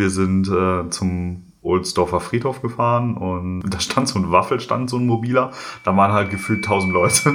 wir sind äh, zum Ohlsdorfer Friedhof gefahren und da stand so ein Waffelstand, so ein mobiler. Da waren halt gefühlt tausend Leute.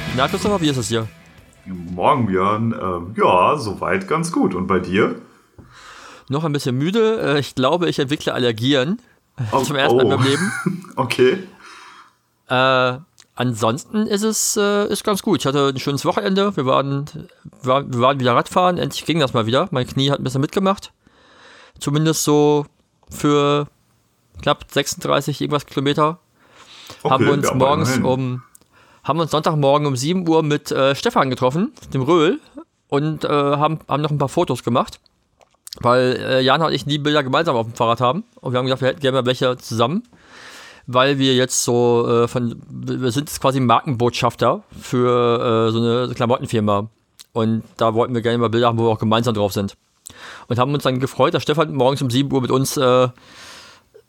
Na, Christopher, wie ist es hier? Morgen, Björn. Ähm, ja, soweit ganz gut. Und bei dir? Noch ein bisschen müde. Äh, Ich glaube, ich entwickle Allergien. Oh, Zum ersten Mal in oh. meinem Leben. Okay. Äh, ansonsten ist es äh, ist ganz gut. Ich hatte ein schönes Wochenende. Wir waren, waren, wir waren wieder Radfahren. Endlich ging das mal wieder. Mein Knie hat ein bisschen mitgemacht. Zumindest so für knapp 36 irgendwas Kilometer. okay haben wir uns ja, morgens um haben uns Sonntagmorgen um 7 Uhr mit äh, Stefan getroffen, dem Röhl, und äh, haben, haben noch ein paar Fotos gemacht. Weil äh, Jana und ich nie Bilder gemeinsam auf dem Fahrrad haben. Und wir haben gedacht, wir hätten gerne mal welche zusammen. Weil wir jetzt so äh, von, wir sind jetzt quasi Markenbotschafter für äh, so eine Klamottenfirma. Und da wollten wir gerne mal Bilder haben, wo wir auch gemeinsam drauf sind. Und haben uns dann gefreut, dass Stefan morgens um 7 Uhr mit uns äh,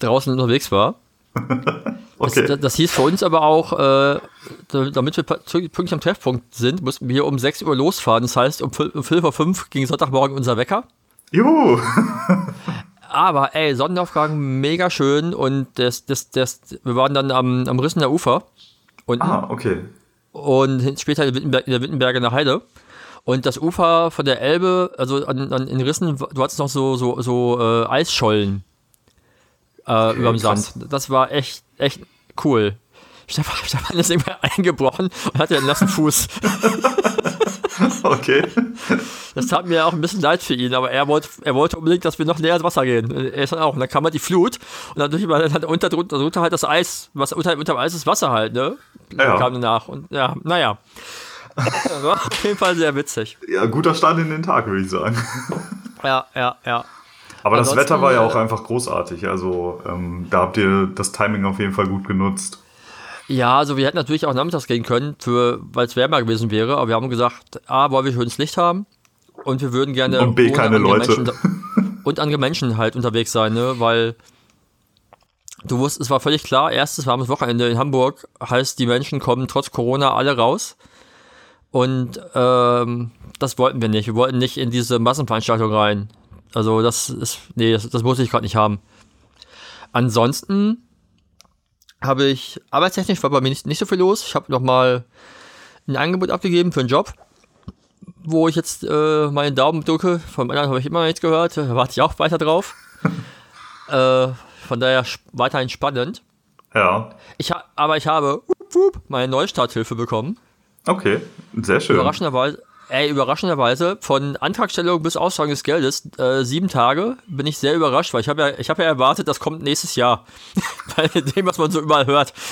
draußen unterwegs war. Okay. Das, das hieß für uns aber auch, äh, da- damit wir pünktlich am Treffpunkt sind, mussten wir um 6 Uhr losfahren. Das heißt, um 5 vor 5 ging Sonntagmorgen unser Wecker. Juhu. Aber ey, Sonnenaufgang mega schön und das, das, das, wir waren dann am, am Rissener Ufer unten Ah, okay. und später in, Wittenberg, in der Wittenberger Heide. Und das Ufer von der Elbe, also an, an, in Rissen, du hattest noch so, so, so äh, Eisschollen äh, überm krass. Sand. Das war echt, echt cool. Stefan, Stefan ist irgendwann eingebrochen und hatte einen nassen Fuß. Okay. Das tat mir auch ein bisschen leid für ihn, aber er wollte, er wollte unbedingt, dass wir noch näher ins Wasser gehen. Er ist dann auch. Und dann kam halt die Flut und dadurch war dann halt unter, drunter, drunter halt das Eis, was unter, unter dem Eis ist Wasser halt, ne? Ja. Kam danach. Und ja, naja. War auf jeden Fall sehr witzig. Ja, guter Start in den Tag, würde ich sagen. Ja, ja, ja. Aber das Wetter war ja auch äh, einfach großartig. Also ähm, da habt ihr das Timing auf jeden Fall gut genutzt. Ja, also wir hätten natürlich auch nachmittags gehen können, weil es wärmer gewesen wäre, aber wir haben gesagt, A, wollen wir schönes Licht haben und wir würden gerne Und B, keine andere Leute. Menschen, und andere Menschen halt unterwegs sein, ne? Weil du wusst, es war völlig klar, erstes warmes Wochenende in Hamburg heißt, die Menschen kommen trotz Corona alle raus. Und ähm, das wollten wir nicht. Wir wollten nicht in diese Massenveranstaltung rein. Also das ist, nee, das, das muss ich gerade nicht haben. Ansonsten habe ich, arbeitstechnisch war bei mir nicht, nicht so viel los. Ich habe nochmal ein Angebot abgegeben für einen Job, wo ich jetzt äh, meinen Daumen drücke. Vom anderen habe ich immer noch nichts gehört. Da warte ich auch weiter drauf. äh, von daher weiterhin spannend. Ja. Ich aber ich habe wup, wup, meine Neustarthilfe bekommen. Okay. Sehr schön. Überraschenderweise, ey, überraschenderweise, von Antragstellung bis Auszahlung des Geldes, äh, sieben Tage, bin ich sehr überrascht, weil ich habe ja, ich habe ja erwartet, das kommt nächstes Jahr. Bei dem, was man so überall hört.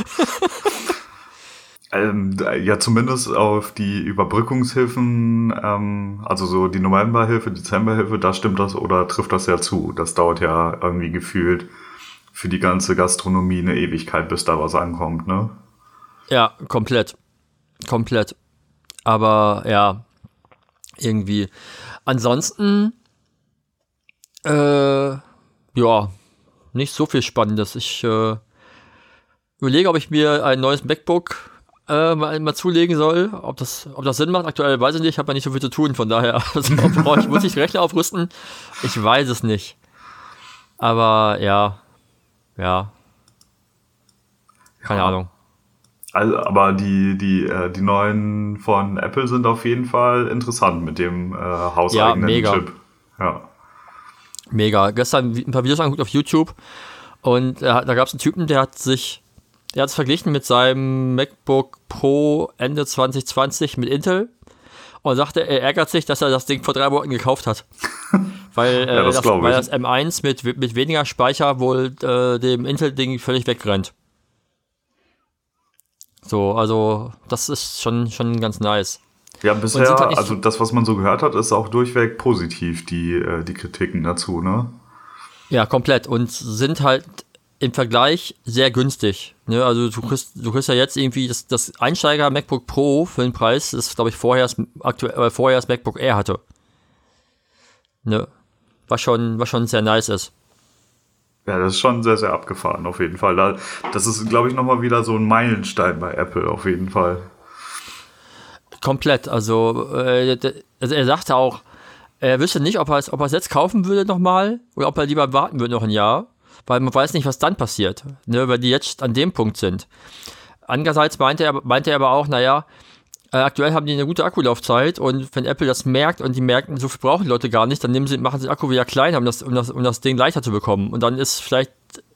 Ähm, ja, zumindest auf die Überbrückungshilfen, ähm, also so die Novemberhilfe, Dezemberhilfe, da stimmt das oder trifft das ja zu. Das dauert ja irgendwie gefühlt für die ganze Gastronomie eine Ewigkeit, bis da was ankommt, ne? Ja, komplett. Komplett. Aber ja, irgendwie. Ansonsten, äh, ja, nicht so viel Spannendes. Ich äh, überlege, ob ich mir ein neues MacBook äh, mal, mal zulegen soll. Ob das, ob das Sinn macht, aktuell weiß ich nicht. Ich habe ja nicht so viel zu tun, von daher also, ich, muss ich Rechner aufrüsten. Ich weiß es nicht. Aber ja, ja. Keine Ja. Ahnung. Also, aber die, die, äh, die neuen von Apple sind auf jeden Fall interessant mit dem äh, hauseigenen mega. Chip. Ja. Mega. Gestern ein paar Videos angeguckt auf YouTube und äh, da gab es einen Typen, der hat sich, der hat es verglichen mit seinem MacBook Pro Ende 2020 mit Intel und sagte, er ärgert sich, dass er das Ding vor drei Monaten gekauft hat. Weil, äh, Ja, das das, weil das M1 mit, mit weniger Speicher wohl äh, dem Intel-Ding völlig wegrennt. So, also das ist schon, schon ganz nice. Ja, bisher, halt also so- das, was man so gehört hat, ist auch durchweg positiv, die, äh, die Kritiken dazu, ne? Ja, komplett. Und sind halt im Vergleich sehr günstig. Ne? Also du kriegst, du kriegst ja jetzt irgendwie das, das Einsteiger MacBook Pro für den Preis, das glaube ich vorher das, aktuell, äh, vorher das MacBook Air hatte. Ne? Was schon, was schon sehr nice ist. Ja, das ist schon sehr, sehr abgefahren, auf jeden Fall. Da, das ist, glaube ich, nochmal wieder so ein Meilenstein bei Apple, auf jeden Fall. Komplett. Also, äh, also er sagte auch, er wüsste nicht, ob er es ob er es jetzt kaufen würde nochmal oder ob er lieber warten würde noch ein Jahr, weil man weiß nicht, was dann passiert, ne, weil die jetzt an dem Punkt sind. Andererseits meinte er, meinte er aber auch, naja, aktuell haben die eine gute Akkulaufzeit und wenn Apple das merkt und die merken, so viel brauchen die Leute gar nicht, dann nehmen sie, machen sie den Akku wieder kleiner, um das, um, das, um das Ding leichter zu bekommen. Und dann ist vielleicht,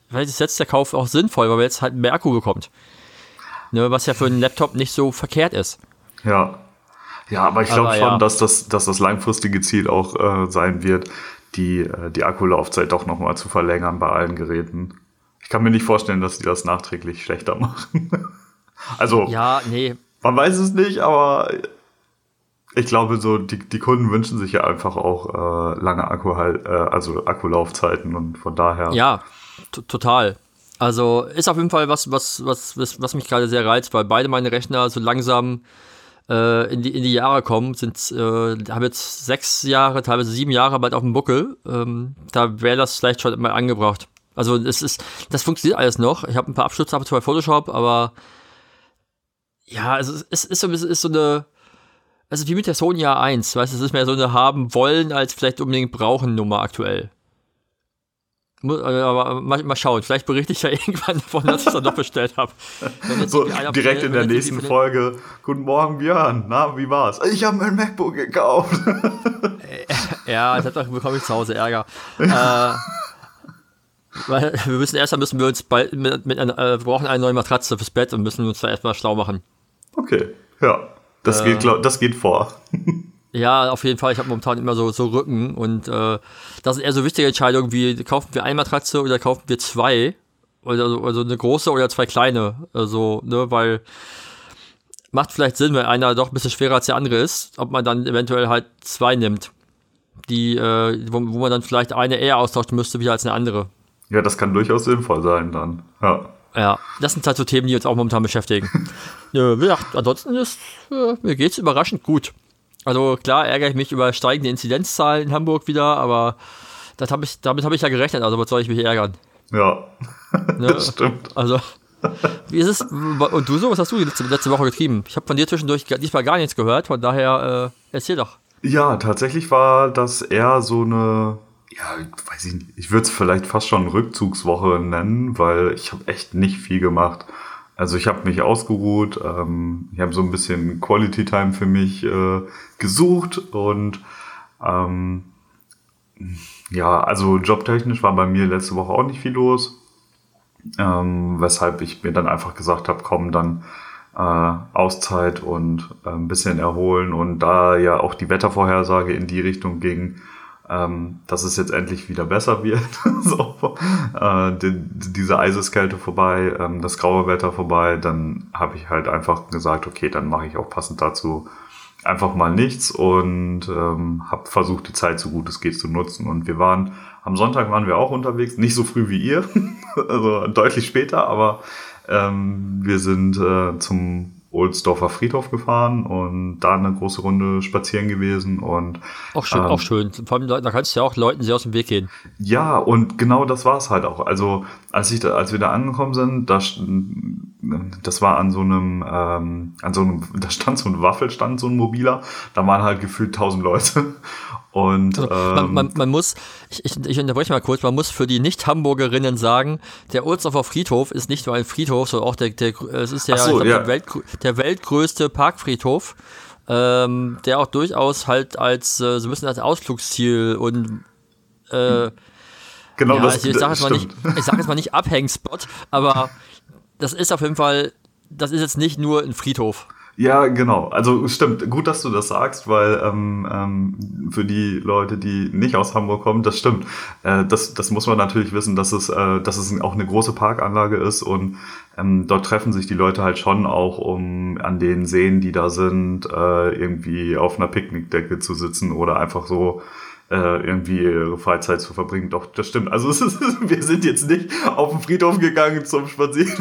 vielleicht ist jetzt der Kauf auch sinnvoll, weil man jetzt halt mehr Akku bekommt. Ne, was ja für einen Laptop nicht so verkehrt ist. Ja. Ja, aber ich glaube schon, ja. dass, das, dass das langfristige Ziel auch äh, sein wird, die, äh, die Akkulaufzeit doch nochmal zu verlängern bei allen Geräten. Ich kann mir nicht vorstellen, dass die das nachträglich schlechter machen. also, Ja, nee, man weiß es nicht, aber ich glaube, so die, die Kunden wünschen sich ja einfach auch äh, lange Akku halt, äh, also Akkulaufzeiten und von daher. Ja, total. Also ist auf jeden Fall was, was, was, was, was mich gerade sehr reizt, weil beide meine Rechner so langsam äh, in, die, in die Jahre kommen, sind, äh, haben jetzt sechs Jahre, teilweise sieben Jahre bald auf dem Buckel. Ähm, da wäre das vielleicht schon mal angebracht. Also es ist, das funktioniert alles noch. Ich habe ein paar Abstürze ab bei Photoshop, aber ja, also es ist, so, es ist so eine, also wie mit der Sony A1, weißt du, es ist mehr so eine haben wollen als vielleicht unbedingt brauchen Nummer aktuell. Äh, Aber mal, mal schauen, vielleicht berichte ich ja irgendwann davon, dass ich es dann doch bestellt habe. So direkt in der nächsten Folge. Guten Morgen, Björn. Na, wie war's? Ich habe mir ein MacBook gekauft. Ja, deshalb bekomme ich zu Hause Ärger. äh, weil wir müssen erstmal müssen wir uns bald mit, mit einer, äh, wir brauchen eine neue Matratze fürs Bett und müssen uns da erstmal schlau machen. Okay, ja. Das, Äh. geht, glaub, das geht vor. Ja, auf jeden Fall. Ich habe momentan immer so, so Rücken und äh, das sind eher so wichtige Entscheidungen wie kaufen wir eine Matratze oder kaufen wir zwei oder so- also eine große oder zwei kleine, also ne, weil macht vielleicht Sinn, wenn einer doch ein bisschen schwerer als der andere ist, ob man dann eventuell halt zwei nimmt, die äh, wo, wo man dann vielleicht eine eher austauschen müsste wie als eine andere. Ja, das kann durchaus sinnvoll sein dann. Ja. Ja, das sind halt so Themen, die uns auch momentan beschäftigen. ja, wie gesagt, ansonsten ist, äh, mir geht's überraschend gut. Also klar ärgere ich mich über steigende Inzidenzzahlen in Hamburg wieder, aber das hab ich, damit habe ich ja gerechnet, also was soll ich mich ärgern? Ja, Ne? das stimmt. Also, wie ist es? Und du so, was hast du letzte, letzte Woche getrieben? Ich habe von dir zwischendurch diesmal gar nichts gehört, von daher äh, erzähl doch. Ja, tatsächlich war das eher so eine, ja, weiß ich nicht, ich würde es vielleicht fast schon Rückzugswoche nennen, weil ich habe echt nicht viel gemacht. Also ich habe mich ausgeruht, ähm, ich habe so ein bisschen Quality Time für mich äh, gesucht und ähm, ja, also jobtechnisch war bei mir letzte Woche auch nicht viel los, ähm, weshalb ich mir dann einfach gesagt habe, komm, dann äh, Auszeit und äh, ein bisschen erholen. Und da ja auch die Wettervorhersage in die Richtung ging, ähm, dass es jetzt endlich wieder besser wird. so, äh, die, diese Eiseskälte vorbei, ähm, das graue Wetter vorbei, dann habe ich halt einfach gesagt, okay, dann mache ich auch passend dazu einfach mal nichts und ähm, habe versucht, die Zeit so gut es geht zu nutzen. Und wir waren, am Sonntag waren wir auch unterwegs, nicht so früh wie ihr, also deutlich später, aber ähm, wir sind äh, zum Ohlsdorfer Friedhof gefahren und da eine große Runde spazieren gewesen und Auch schön, Ähm. auch schön. Vor allem, da kannst du ja auch Leuten sehr aus dem Weg gehen. ja, und genau das war es halt auch. Also als ich da, als wir da angekommen sind, da, das war an so einem, ähm, an so einem, da stand so ein Waffelstand, so ein mobiler, da waren halt gefühlt tausend Leute. Und Also, ähm, man, man, man muss, ich, ich, ich unterbreche mal kurz, man muss für die Nicht-Hamburgerinnen sagen, der Ohlsdorfer Friedhof ist nicht nur ein Friedhof, sondern auch der, der es ist der, so, ich glaub, ja. der, Weltgrö- der weltgrößte Parkfriedhof, ähm, der auch durchaus halt als äh, so ein bisschen als Ausflugsziel und äh, genau ja, das, also ich sage jetzt, mal nicht- ich sag jetzt mal nicht Abhängspot, aber das ist auf jeden Fall, das ist jetzt nicht nur ein Friedhof. Ja, genau. Also stimmt, gut, dass du das sagst, weil ähm, ähm, für die Leute, die nicht aus Hamburg kommen, das stimmt. Äh, das, das muss man natürlich wissen, dass es, äh, dass es auch eine große Parkanlage ist und ähm, dort treffen sich die Leute halt schon auch, um an den Seen, die da sind, äh, irgendwie auf einer Picknickdecke zu sitzen oder einfach so irgendwie ihre Freizeit zu verbringen. Doch, das stimmt. Also ist, wir sind jetzt nicht auf den Friedhof gegangen zum Spazieren.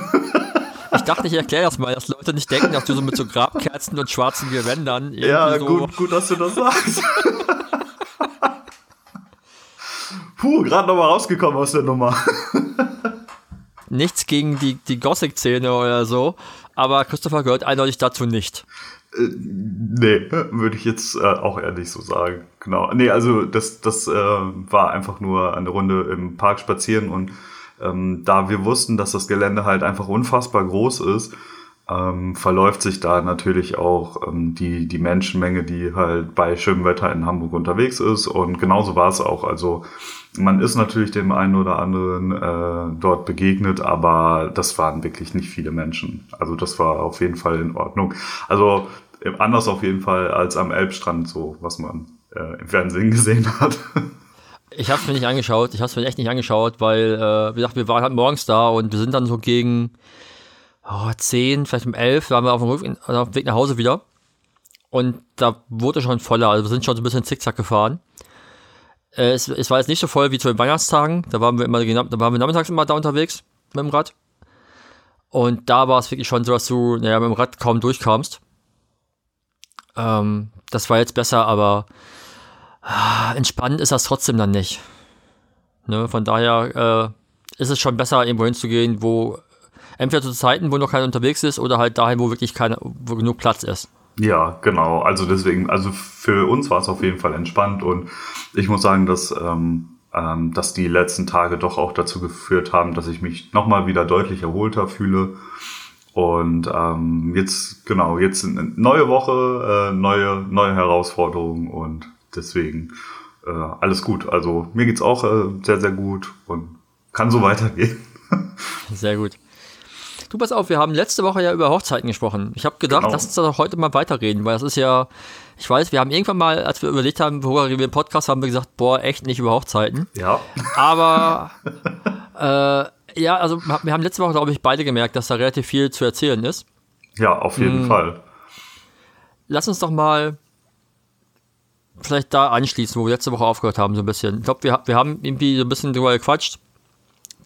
Ich dachte, ich erkläre das mal, dass Leute nicht denken, dass du so mit so Grabkerzen und schwarzen Gewändern Ja, so gut, gut, dass du das sagst. Puh, gerade nochmal rausgekommen aus der Nummer. Nichts gegen die, die Gothic-Szene oder so, aber Christopher gehört eindeutig dazu nicht. Äh, nee, würde ich jetzt äh, auch ehrlich so sagen. Genau. Nee, also das, das äh, war einfach nur eine Runde im Park spazieren und ähm, da wir wussten, dass das Gelände halt einfach unfassbar groß ist, ähm, verläuft sich da natürlich auch ähm, die, die Menschenmenge, die halt bei schönem Wetter in Hamburg unterwegs ist. Und genauso war es auch. Also man ist natürlich dem einen oder anderen äh, dort begegnet, aber das waren wirklich nicht viele Menschen. Also das war auf jeden Fall in Ordnung. Also anders auf jeden Fall als am Elbstrand, so was man äh, im Fernsehen gesehen hat. Ich habe es mir nicht angeschaut. Ich habe es mir echt nicht angeschaut, weil, äh, wie gesagt, wir waren halt morgens da und wir sind dann so gegen oh, 10, vielleicht um 11, waren wir auf dem, Rück, also auf dem Weg nach Hause wieder. Und da wurde schon voller. Also wir sind schon so ein bisschen zickzack gefahren. Äh, es, es, war jetzt nicht so voll wie zu den Weihnachtstagen. Da waren wir immer, da waren wir nachmittags immer da unterwegs mit dem Rad. Und da war es wirklich schon so, dass du, naja, mit dem Rad kaum durchkamst. Ähm, das war jetzt besser, aber ah, entspannend ist das trotzdem dann nicht. Ne? Von daher äh, ist es schon besser, irgendwo hinzugehen, wo entweder zu Zeiten, wo noch keiner unterwegs ist, oder halt dahin, wo wirklich keine, wo genug Platz ist. Ja, genau. Also deswegen, also für uns war es auf jeden Fall entspannt und ich muss sagen, dass, ähm, ähm, dass die letzten Tage doch auch dazu geführt haben, dass ich mich nochmal wieder deutlich erholter fühle. Und ähm, jetzt, genau, jetzt eine neue Woche, äh, neue, neue Herausforderungen und deswegen äh, alles gut. Also mir geht's auch äh, sehr, sehr gut und kann so weitergehen. Sehr gut. Du pass auf, wir haben letzte Woche ja über Hochzeiten gesprochen. Ich habe gedacht, genau. lass uns doch heute mal weiterreden, weil das ist ja, ich weiß, wir haben irgendwann mal, als wir überlegt haben, worüber wir im Podcast haben, wir gesagt, boah, echt nicht über Hochzeiten. Ja. Aber äh, ja, also wir haben letzte Woche, glaube ich, beide gemerkt, dass da relativ viel zu erzählen ist. Ja, auf jeden hm. Fall. Lass uns doch mal vielleicht da anschließen, wo wir letzte Woche aufgehört haben, so ein bisschen. Ich glaube, wir, wir haben irgendwie so ein bisschen drüber gequatscht,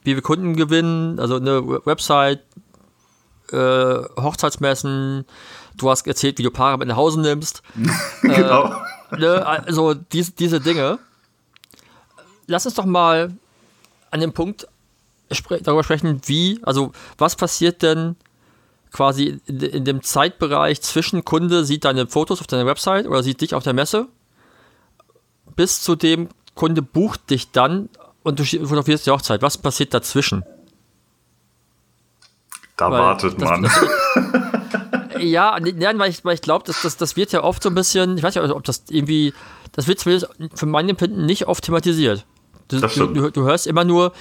wie wir Kunden gewinnen, also eine Website, äh, Hochzeitsmessen, du hast erzählt, wie du Paare mit nach Hause nimmst. genau. Äh, ne, also diese, diese Dinge. Lass uns doch mal an dem Punkt spre darüber sprechen, wie, also was passiert denn quasi in, in, dem Zeitbereich zwischen Kunde sieht deine Fotos auf deiner Website oder sieht dich auf der Messe bis zu dem Kunde bucht dich dann und du fotografierst die Hochzeit. Was passiert dazwischen? Da weil wartet das, man. Das, ja, nein, weil ich, weil ich glaube, das, das, das wird ja oft so ein bisschen, ich weiß nicht, ob das irgendwie, das wird zumindest für mein Empfinden nicht oft thematisiert. Du, du, du, hörst immer nur,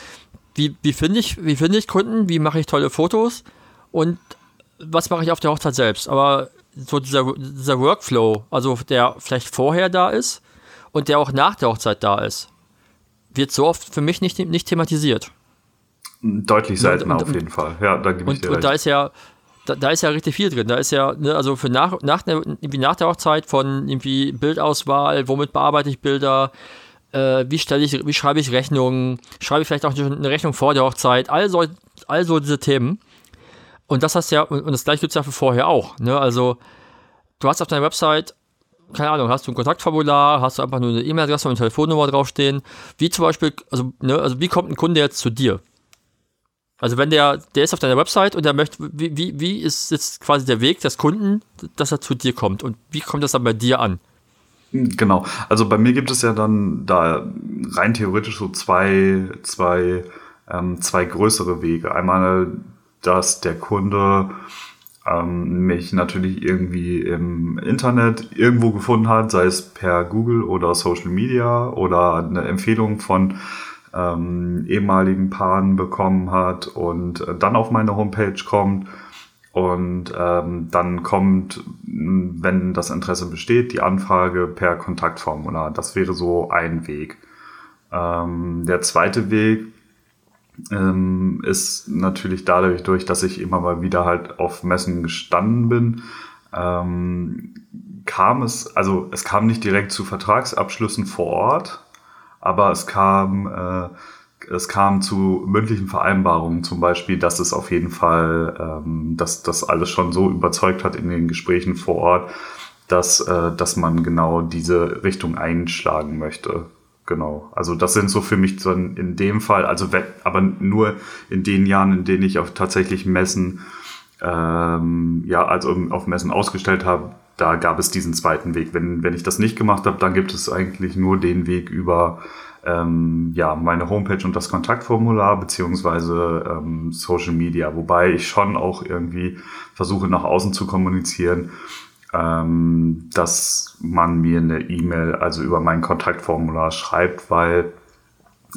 wie, wie finde ich, wie finde ich Kunden, wie mache ich tolle Fotos und was mache ich auf der Hochzeit selbst. Aber so dieser, dieser Workflow, also der vielleicht vorher da ist und der auch nach der Hochzeit da ist, wird so oft für mich nicht, nicht thematisiert. Deutlich seltener und, und, auf jeden Fall. Ja, da gebe ich dir Und da ist ja, da, da, ist ja richtig viel drin. Da ist ja, ne, also für nach, nach, der, irgendwie nach der Hochzeit von irgendwie Bildauswahl, womit bearbeite ich Bilder, äh, wie ich, wie schreibe ich Rechnungen, schreibe ich vielleicht auch eine Rechnung vor der Hochzeit, all so diese Themen. Und das hast ja, und das gleiche gibt es ja für vorher auch. Ne? Also, du hast auf deiner Website keine Ahnung, hast du ein Kontaktformular, hast du einfach nur eine E-Mail-Adresse und eine Telefonnummer draufstehen. Wie zum Beispiel, also, ne, also wie kommt ein Kunde jetzt zu dir? Also wenn der, der ist auf deiner Website und der möchte, wie, wie, wie ist jetzt quasi der Weg des Kunden, dass er zu dir kommt und wie kommt das dann bei dir an? Genau, also bei mir gibt es ja dann da rein theoretisch so zwei, zwei, ähm, zwei größere Wege. Einmal, dass der Kunde ähm, mich natürlich irgendwie im Internet irgendwo gefunden hat, sei es per Google oder Social Media oder eine Empfehlung von ähm, ehemaligen Paaren bekommen hat und dann auf meine Homepage kommt Und ähm, dann kommt, wenn das Interesse besteht, die Anfrage per Kontaktformular. Das wäre so ein Weg. Ähm, der zweite Weg ähm, ist natürlich dadurch, durch, dass ich immer mal wieder halt auf Messen gestanden bin, ähm, kam es, also es kam nicht direkt zu Vertragsabschlüssen vor Ort, aber es kam, äh, es kam zu mündlichen Vereinbarungen, zum Beispiel, dass es auf jeden Fall, ähm, dass das alles schon so überzeugt hat in den Gesprächen vor Ort, dass, äh, dass man genau diese Richtung einschlagen möchte. Genau. Also das sind so für mich so in dem Fall, also aber nur in den Jahren, in denen ich auf tatsächlich Messen, ähm, ja, also auf Messen ausgestellt habe, da gab es diesen zweiten Weg. Wenn, wenn ich das nicht gemacht habe, dann gibt es eigentlich nur den Weg über ähm, ja, meine Homepage und das Kontaktformular beziehungsweise ähm, Social Media, wobei ich schon auch irgendwie versuche nach außen zu kommunizieren, ähm, dass man mir eine E-Mail, also über mein Kontaktformular schreibt, weil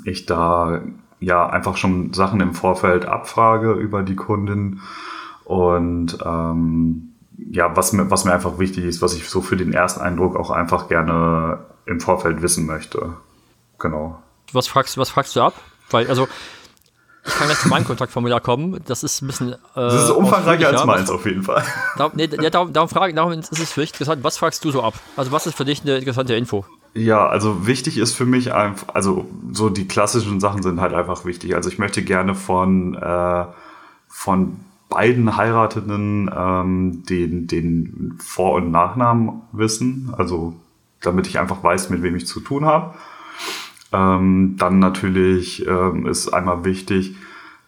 ich da ja einfach schon Sachen im Vorfeld abfrage über die Kundin und ähm, ja, was mir, was mir einfach wichtig ist, was ich so für den Ersteindruck auch einfach gerne im Vorfeld wissen möchte. Genau. Was fragst, was fragst du ab? Weil, also, ich kann gleich zu meinem Kontaktformular kommen. Das ist ein bisschen. Äh, das ist umfangreicher als meins auf jeden Fall. Darum, nee, ja, darum, darum, frage, darum ist es für dich interessant. Was fragst du so ab? Also, was ist für dich eine interessante Info? Ja, also wichtig ist für mich einfach, also so die klassischen Sachen sind halt einfach wichtig. Also ich möchte gerne von, äh, von beiden Heiratenden ähm, den, den Vor- und Nachnamen wissen. Also damit ich einfach weiß, mit wem ich zu tun habe. Ähm, dann natürlich ähm, ist einmal wichtig,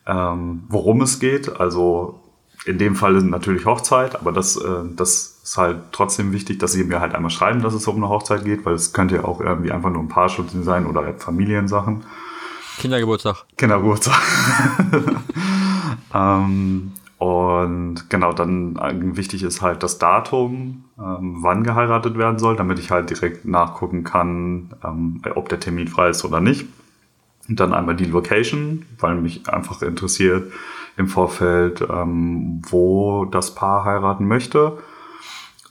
ähm, worum es geht. Also in dem Fall natürlich Hochzeit, aber das, äh, das ist halt trotzdem wichtig, dass sie mir halt einmal schreiben, dass es um eine Hochzeit geht, weil es könnte ja auch irgendwie einfach nur ein Paarschutz sein oder Familiensachen. Kindergeburtstag. Kindergeburtstag. ähm, und genau, dann wichtig ist halt das Datum, ähm, wann geheiratet werden soll, damit ich halt direkt nachgucken kann, ähm, ob der Termin frei ist oder nicht. Und dann einmal die Location, weil mich einfach interessiert im Vorfeld, ähm, wo das Paar heiraten möchte.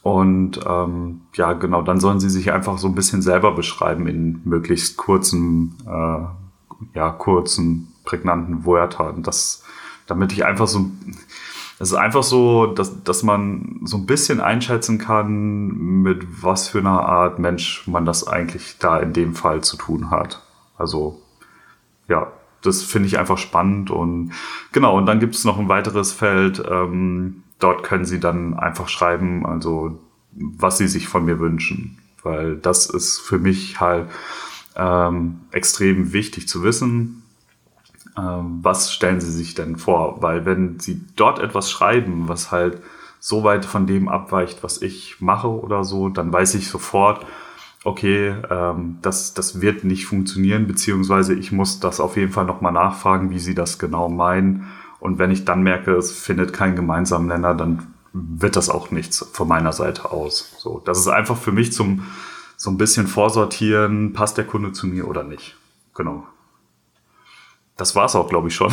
Und ähm, ja, genau, dann sollen sie sich einfach so ein bisschen selber beschreiben in möglichst kurzen, äh, ja, kurzen, prägnanten Wörtern. Das, damit ich einfach so es ist einfach so, dass, dass man so ein bisschen einschätzen kann, mit was für einer Art Mensch man das eigentlich da in dem Fall zu tun hat. Also, ja, das finde ich einfach spannend und genau, und dann gibt es noch ein weiteres Feld, ähm, dort können Sie dann einfach schreiben, also was Sie sich von mir wünschen, weil das ist für mich halt ähm, extrem wichtig zu wissen, was stellen Sie sich denn vor? Weil wenn Sie dort etwas schreiben, was halt so weit von dem abweicht, was ich mache oder so, dann weiß ich sofort, okay, ähm, das, das wird nicht funktionieren, beziehungsweise ich muss das auf jeden Fall nochmal nachfragen, wie Sie das genau meinen. Und wenn ich dann merke, es findet keinen gemeinsamen Nenner, dann wird das auch nichts von meiner Seite aus. So, das ist einfach für mich zum so ein bisschen vorsortieren, passt der Kunde zu mir oder nicht. Genau. Das war es auch, glaube ich, schon.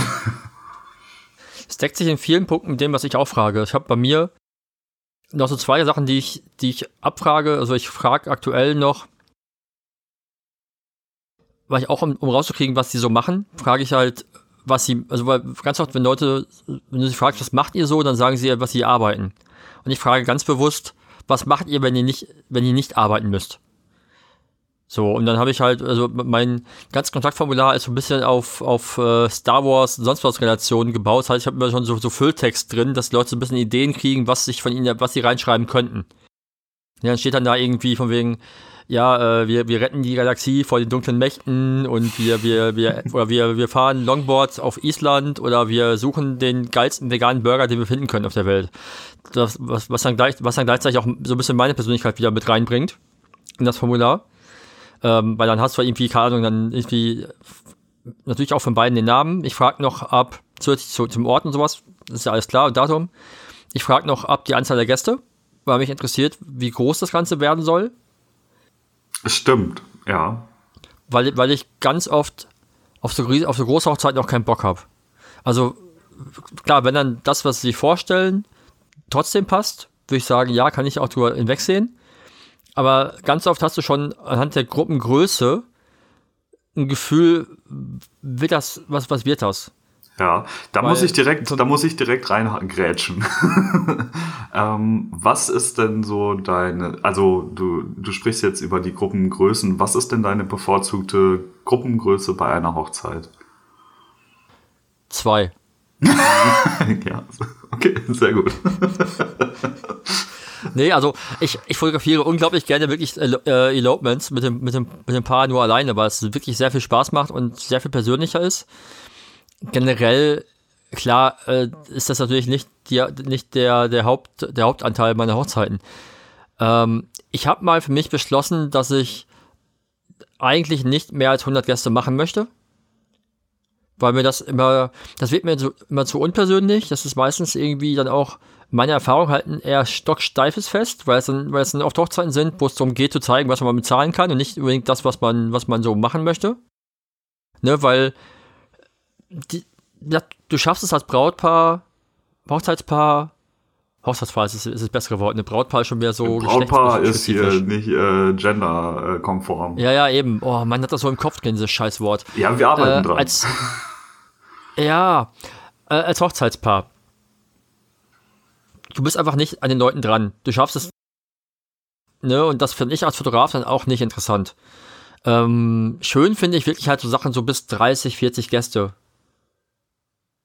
Es deckt sich in vielen Punkten mit dem, was ich auch frage. Ich habe bei mir noch so zwei Sachen, die ich, die ich abfrage. Also ich frage aktuell noch, weil ich auch, um, um rauszukriegen, was die so machen, frage ich halt, was sie, also weil ganz oft, wenn Leute, wenn du sie fragst, was macht ihr so, dann sagen sie was sie arbeiten. Und ich frage ganz bewusst, was macht ihr, wenn ihr nicht, wenn ihr nicht arbeiten müsst? So, und dann habe ich halt, also mein ganzes Kontaktformular ist so ein bisschen auf, auf äh, Star Wars und sonst was Relationen gebaut. Das heißt, ich habe immer schon so, so Fülltext drin, dass die Leute so ein bisschen Ideen kriegen, was sich von ihnen, was sie reinschreiben könnten. Ja, dann steht dann da irgendwie von wegen, ja, äh, wir, wir retten die Galaxie vor den dunklen Mächten und wir, wir, wir, oder wir, wir fahren Longboards auf Island oder wir suchen den geilsten veganen Burger, den wir finden können auf der Welt. Das, was, was, dann gleich, was dann gleichzeitig auch so ein bisschen meine Persönlichkeit wieder mit reinbringt in das Formular. Ähm, weil dann hast du irgendwie, keine Ahnung, dann irgendwie natürlich auch von beiden den Namen. Ich frage noch ab, zusätzlich zu, zum Ort und sowas, das ist ja alles klar, Datum. Ich frage noch ab die Anzahl der Gäste, weil mich interessiert, wie groß das Ganze werden soll. Stimmt, ja. Weil, weil ich ganz oft auf so, auf so große Hochzeiten auch keinen Bock habe. Also, klar, wenn dann das, was sie vorstellen, trotzdem passt, würde ich sagen, ja, kann ich auch drüber hinwegsehen. Aber ganz oft hast du schon anhand der Gruppengröße ein Gefühl, wird das, was, was wird das? Ja, da Weil, muss ich direkt, da muss ich direkt reingrätschen. ähm, was ist denn so deine, also du, du sprichst jetzt über die Gruppengrößen, was ist denn deine bevorzugte Gruppengröße bei einer Hochzeit? Zwei. ja, okay, sehr gut. nee, also ich, ich fotografiere unglaublich gerne wirklich äh, Elopements mit dem, mit, dem, mit dem Paar nur alleine, weil es wirklich sehr viel Spaß macht und sehr viel persönlicher ist generell, klar, äh, ist das natürlich nicht, die, nicht der, der, Haupt, der Hauptanteil meiner Hochzeiten. Ähm, ich habe mal für mich beschlossen, dass ich eigentlich nicht mehr als 100 Gäste machen möchte. Weil mir das immer, das wird mir so, immer zu unpersönlich. Das ist meistens irgendwie dann auch meine Erfahrung halt ein eher stocksteifes Fest, weil es dann, weil es dann oft Hochzeiten sind, wo es darum geht zu zeigen, was man bezahlen kann und nicht unbedingt das, was man, was man so machen möchte. Ne, weil die, ja, du schaffst es als Brautpaar, Hochzeitspaar, Hochzeitspaar ist, ist das bessere Wort, eine Brautpaar ist schon mehr so Brautpaar ist hier nicht äh, genderkonform. Ja, ja, eben. Oh, man hat das so im Kopf drin, dieses Scheißwort. Ja, wir arbeiten äh, dran. Als, ja, äh, als Hochzeitspaar. Du bist einfach nicht an den Leuten dran. Du schaffst es. Ne, und das finde ich als Fotograf dann auch nicht interessant. Ähm, schön finde ich wirklich halt so Sachen so bis 30, 40 Gäste.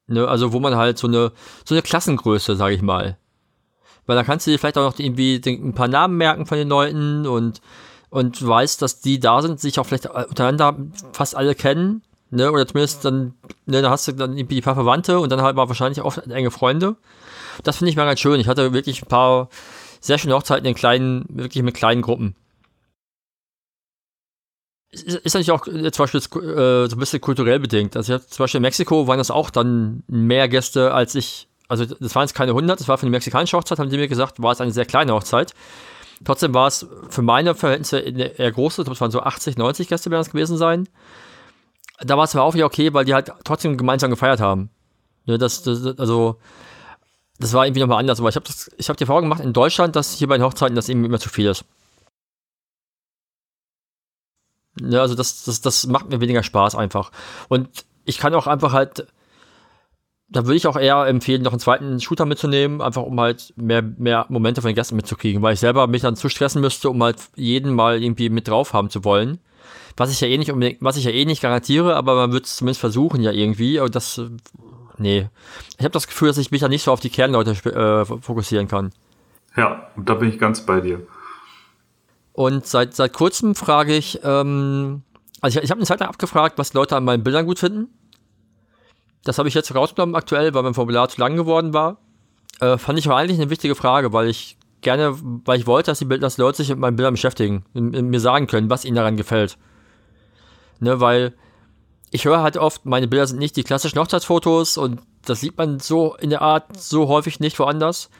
Ne, also wo man halt so eine, so eine Klassengröße, sage ich mal. Weil da kannst du dir vielleicht auch noch irgendwie ein paar Namen merken von den Leuten und, und weißt, dass die da sind, sich auch vielleicht untereinander fast alle kennen. Ne, oder zumindest dann, ne, da hast du dann irgendwie ein paar Verwandte und dann halt mal wahrscheinlich auch enge Freunde. Das finde ich mal ganz schön. Ich hatte wirklich ein paar sehr schöne Hochzeiten in kleinen, wirklich mit kleinen Gruppen ist natürlich auch äh, zum Beispiel äh, so ein bisschen kulturell bedingt. Also ich zum Beispiel in Mexiko waren das auch dann mehr Gäste als ich. Also das waren jetzt keine 100, das war für die mexikanische Hochzeit, haben die mir gesagt, war es eine sehr kleine Hochzeit. Trotzdem war es für meine Verhältnisse eher große, ich glaube, es waren so 80, 90 Gäste werden es gewesen sein. Da war es aber auch wieder okay, weil die halt trotzdem gemeinsam gefeiert haben. Ja, das, das, also, das war irgendwie nochmal anders. Aber ich habe hab die Erfahrung gemacht in Deutschland, dass hier bei den Hochzeiten das eben immer zu viel ist. Ja, also das, das, das macht mir weniger Spaß einfach. Und ich kann auch einfach halt, da würde ich auch eher empfehlen, noch einen zweiten Shooter mitzunehmen, einfach um halt mehr, mehr Momente von den Gästen mitzukriegen, weil ich selber mich dann zu stressen müsste, um halt jeden mal irgendwie mit drauf haben zu wollen. Was ich ja eh nicht was ich ja eh nicht garantiere, aber man wird es zumindest versuchen ja irgendwie. Und das, nee. Ich habe das Gefühl, dass ich mich da nicht so auf die Kernleute äh, fokussieren kann. Ja, da bin ich ganz bei dir. Und seit, seit kurzem frage ich, ähm, also ich, ich habe eine Zeit lang abgefragt, was Leute an meinen Bildern gut finden. Das habe ich jetzt rausgenommen aktuell, weil mein Formular zu lang geworden war. Äh, fand ich aber eigentlich eine wichtige Frage, weil ich gerne, weil ich wollte, dass die, dass die Leute sich mit meinen Bildern beschäftigen und mir sagen können, was ihnen daran gefällt. Ne, weil ich höre halt oft, meine Bilder sind nicht die klassischen Hochzeitsfotos und das sieht man so in der Art so häufig nicht woanders.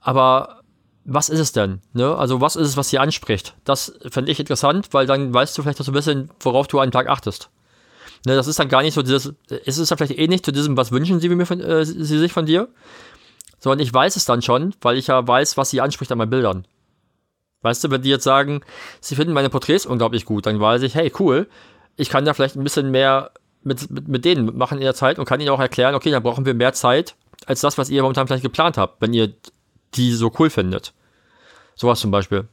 Aber was ist es denn? Ne? Also was ist es, was sie anspricht? Das fände ich interessant, weil dann weißt du vielleicht auch so ein bisschen, worauf du einen Tag achtest. Ne, das ist dann gar nicht so dieses, ist es dann vielleicht ähnlich zu diesem, was wünschen sie, mir von, äh, sie sich von dir? Sondern ich weiß es dann schon, weil ich ja weiß, was sie anspricht an meinen Bildern. Weißt du, wenn die jetzt sagen, sie finden meine Porträts unglaublich gut, dann weiß ich, hey, cool, ich kann da vielleicht ein bisschen mehr mit, mit, mit denen machen in der Zeit und kann ihnen auch erklären, okay, dann brauchen wir mehr Zeit als das, was ihr momentan vielleicht geplant habt, wenn ihr die so cool findet. Sowas zum Beispiel.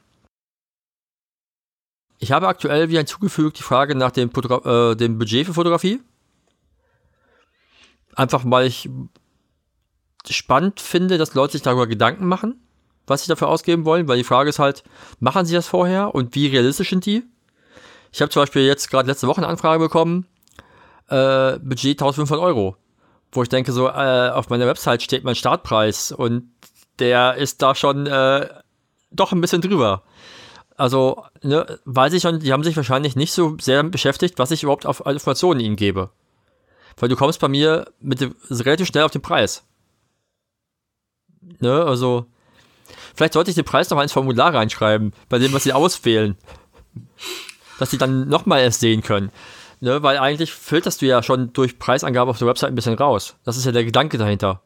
Ich habe aktuell wieder hinzugefügt die Frage nach dem, äh, dem Budget für Fotografie. Einfach weil ich spannend finde, dass Leute sich darüber Gedanken machen, was sie dafür ausgeben wollen, weil die Frage ist halt, machen sie das vorher und wie realistisch sind die? Ich habe zum Beispiel jetzt gerade letzte Woche eine Anfrage bekommen, äh, Budget 1500 Euro, wo ich denke so, äh, auf meiner Website steht mein Startpreis und der ist da schon äh, doch ein bisschen drüber. Also, ne, weiß ich schon, die haben sich wahrscheinlich nicht so sehr beschäftigt, was ich überhaupt auf Informationen ihnen gebe. Weil du kommst bei mir mit dem, relativ schnell auf den Preis. Ne, also, vielleicht sollte ich den Preis noch ins Formular reinschreiben, bei dem, was sie auswählen. Dass sie dann nochmal erst sehen können. Ne, weil eigentlich filterst du ja schon durch Preisangabe auf der Website ein bisschen raus. Das ist ja der Gedanke dahinter.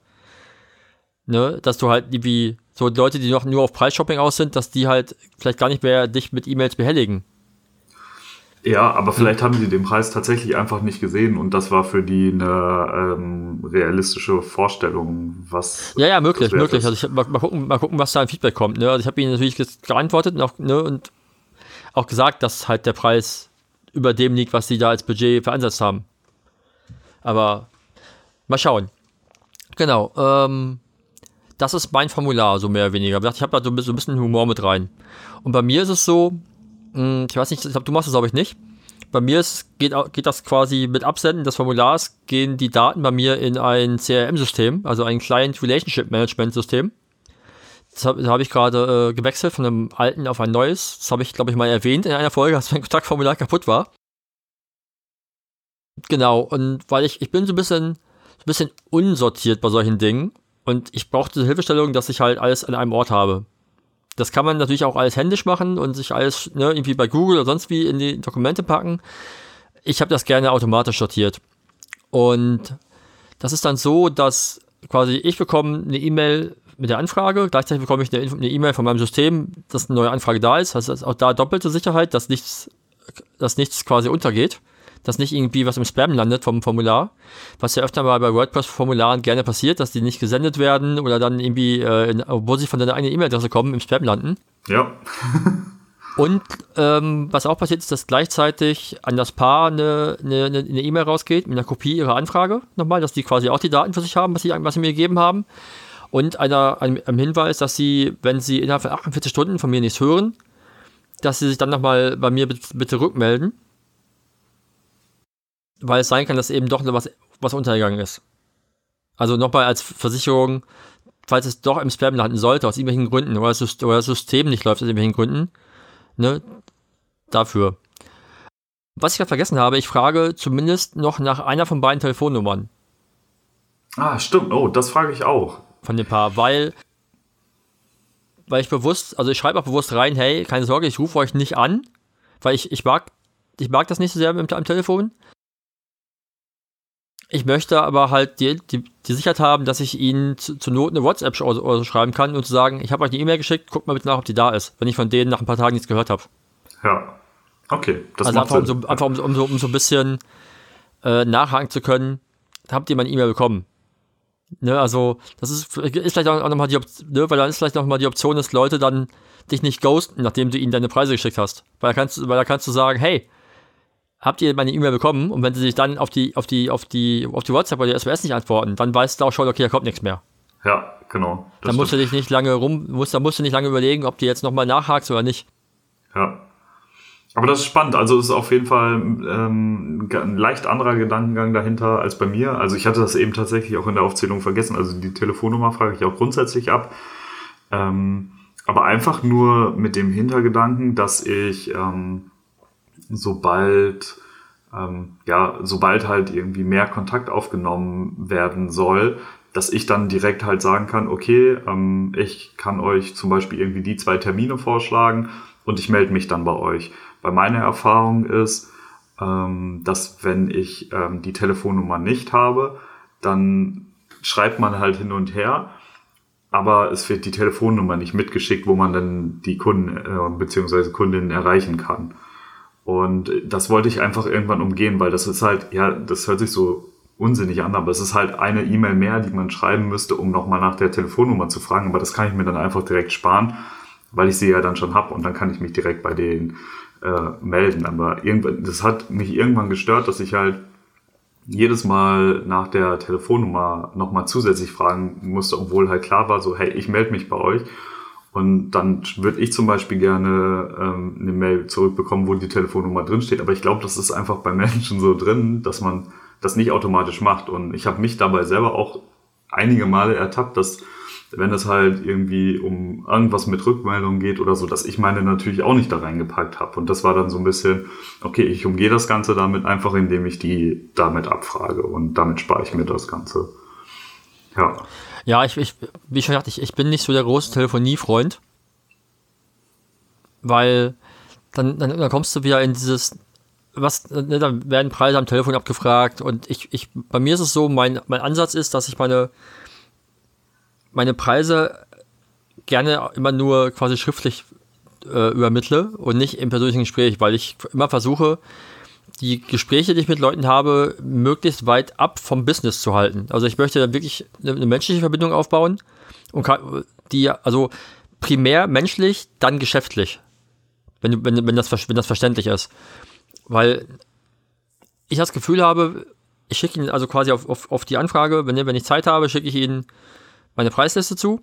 Ne, dass du halt wie so Leute, die noch nur auf Preisshopping aus sind, dass die halt vielleicht gar nicht mehr dich mit E-Mails behelligen. Ja, aber vielleicht haben die den Preis tatsächlich einfach nicht gesehen und das war für die eine ähm, realistische Vorstellung, was. Ja, ja, möglich, möglich. Ist. Also ich, mal, mal, gucken, mal gucken, was da ein Feedback kommt. Ne? Also ich habe ihnen natürlich geantwortet und auch, ne, und auch gesagt, dass halt der Preis über dem liegt, was sie da als Budget veransetzt haben. Aber mal schauen. Genau. Ähm, das ist mein Formular, so mehr oder weniger. Ich habe da so ein bisschen Humor mit rein. Und bei mir ist es so, hm, ich weiß nicht, ich glaube, du machst das, glaube ich, nicht. Bei mir ist, geht, geht das quasi mit Absenden des Formulars, gehen die Daten bei mir in ein CRM-System, also ein Client Relationship Management System. Das habe hab ich gerade äh, gewechselt von einem alten auf ein neues. Das habe ich, glaube ich, mal erwähnt in einer Folge, als mein Kontaktformular kaputt war. Genau, und weil ich, ich bin so ein bisschen, so ein bisschen unsortiert bei solchen Dingen und ich brauche diese Hilfestellung, dass ich halt alles an einem Ort habe. Das kann man natürlich auch alles händisch machen und sich alles ne, irgendwie bei Google oder sonst wie in die Dokumente packen. Ich habe das gerne automatisch sortiert. Und das ist dann so, dass quasi ich bekomme eine E-Mail mit der Anfrage, gleichzeitig bekomme ich eine E-Mail von meinem System, dass eine neue Anfrage da ist. Das heißt, auch da doppelte Sicherheit, dass nichts, dass nichts quasi untergeht dass nicht irgendwie was im Spam landet vom Formular, was ja öfter mal bei WordPress-Formularen gerne passiert, dass die nicht gesendet werden oder dann irgendwie, äh, in, obwohl sie von deiner eigenen E-Mail-Adresse kommen, im Spam landen. Ja. Und ähm, was auch passiert ist, dass gleichzeitig an das Paar eine E-Mail e rausgeht mit einer Kopie ihrer Anfrage nochmal, dass die quasi auch die Daten für sich haben, was sie, was sie mir gegeben haben. Und einer, einem, einem Hinweis, dass sie, wenn sie innerhalb von 48 Stunden von mir nichts hören, dass sie sich dann nochmal bei mir bitte, bitte rückmelden weil es sein kann, dass eben doch noch was, was untergegangen ist. Also nochmal als Versicherung, falls es doch im Spam landen sollte, aus irgendwelchen Gründen, oder das, System nicht läuft aus irgendwelchen Gründen, ne, dafür. Was ich gerade vergessen habe, ich frage zumindest noch nach einer von beiden Telefonnummern. Ah, stimmt. Oh, das frage ich auch. Von dem Paar, weil, weil ich bewusst, also ich schreibe auch bewusst rein, hey, keine Sorge, ich rufe euch nicht an, weil ich, ich mag, ich mag das nicht so sehr am, am Telefon. Ich möchte aber halt die, die, die Sicherheit haben, dass ich ihnen zu, zur Not eine WhatsApp oder, oder so schreiben kann und zu sagen, ich habe euch eine E-Mail geschickt, guckt mal bitte nach, ob die da ist, wenn ich von denen nach ein paar Tagen nichts gehört habe. Ja. Okay, das also einfach. Um so, einfach um, um, so, um so ein bisschen äh, nachhaken zu können, habt ihr meine E-Mail bekommen? Ne, also, das ist, ist vielleicht auch nochmal die Option, ne, weil dann ist vielleicht nochmal die Option, dass Leute dann dich nicht ghosten, nachdem du ihnen deine Preise geschickt hast. Weil da kannst, weil da kannst du sagen, hey, habt ihr meine E-Mail bekommen und wenn sie sich dann auf die, auf die, auf die, auf die WhatsApp oder die SMS nicht antworten, dann weißt du auch schon, okay, da kommt nichts mehr. Ja, genau. Dann musst du dich nicht lange rum, musst, dann musst du nicht lange überlegen, ob du jetzt nochmal nachhakst oder nicht. Ja. Aber das ist spannend. Also ist auf jeden Fall ähm, ein leicht anderer Gedankengang dahinter als bei mir. Also ich hatte das eben tatsächlich auch in der Aufzählung vergessen. Also die Telefonnummer frage ich auch grundsätzlich ab. Ähm, aber einfach nur mit dem Hintergedanken, dass ich ähm, sobald ähm, ja, sobald halt irgendwie mehr Kontakt aufgenommen werden soll, dass ich dann direkt halt sagen kann, okay, ähm, ich kann euch zum Beispiel irgendwie die zwei Termine vorschlagen und ich melde mich dann bei euch. Weil meine Erfahrung ist, ähm, dass wenn ich ähm, die Telefonnummer nicht habe, dann schreibt man halt hin und her, aber es wird die Telefonnummer nicht mitgeschickt, wo man dann die Kunden äh, bzw. Kundinnen erreichen kann. Und das wollte ich einfach irgendwann umgehen, weil das ist halt, ja, das hört sich so unsinnig an, aber es ist halt eine E-Mail mehr, die man schreiben müsste, um nochmal nach der Telefonnummer zu fragen. Aber das kann ich mir dann einfach direkt sparen, weil ich sie ja dann schon habe und dann kann ich mich direkt bei denen äh, melden. Aber irgendwann, das hat mich irgendwann gestört, dass ich halt jedes Mal nach der Telefonnummer nochmal zusätzlich fragen musste, obwohl halt klar war, so, hey, ich melde mich bei euch. Und dann würde ich zum Beispiel gerne ähm, eine Mail zurückbekommen, wo die Telefonnummer drinsteht. Aber ich glaube, das ist einfach bei Menschen so drin, dass man das nicht automatisch macht. Und ich habe mich dabei selber auch einige Male ertappt, dass wenn es halt irgendwie um irgendwas mit Rückmeldungen geht oder so, dass ich meine natürlich auch nicht da reingepackt habe. Und das war dann so ein bisschen, okay, ich umgehe das Ganze damit einfach, indem ich die damit abfrage. Und damit spare ich mir das Ganze. Ja. Ja, ich, ich, wie schon gesagt, ich, ich bin nicht so der große Telefoniefreund. Weil dann, dann, dann kommst du wieder in dieses, was, ne, dann werden Preise am Telefon abgefragt und ich, ich, bei mir ist es so, mein, mein Ansatz ist, dass ich meine, meine Preise gerne immer nur quasi schriftlich äh, übermittle und nicht im persönlichen Gespräch, weil ich immer versuche, die Gespräche, die ich mit Leuten habe, möglichst weit ab vom Business zu halten. Also ich möchte wirklich eine, menschliche Verbindung aufbauen und kann, die, also primär menschlich, dann geschäftlich. Wenn, wenn, wenn, das, wenn das verständlich ist. Weil ich das Gefühl habe, ich schicke Ihnen also quasi auf, auf, auf die Anfrage, wenn, wenn ich Zeit habe, schicke ich Ihnen meine Preisliste zu,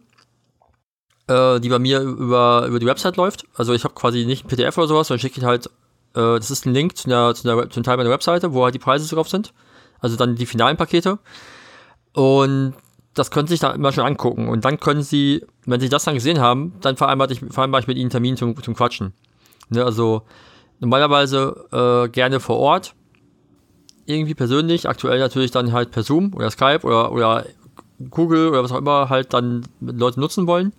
äh, die bei mir über, über die Website läuft. Also ich habe quasi nicht ein PDF oder sowas, sondern schicke ich halt, äh, das ist ein Link zu, einer, zu, einer, zu einem Teil meiner Webseite, wo halt die Preise drauf sind. Also dann die finalen Pakete. Und das können Sie sich dann immer schon angucken. Und dann können Sie, wenn Sie das dann gesehen haben, dann vereinbare ich, vereinbare ich mit Ihnen einen Termin zum, zum Quatschen. Ne, also normalerweise äh, gerne vor Ort, irgendwie persönlich, aktuell natürlich dann halt per Zoom oder Skype oder, oder Google oder was auch immer halt dann mit Leuten nutzen wollen.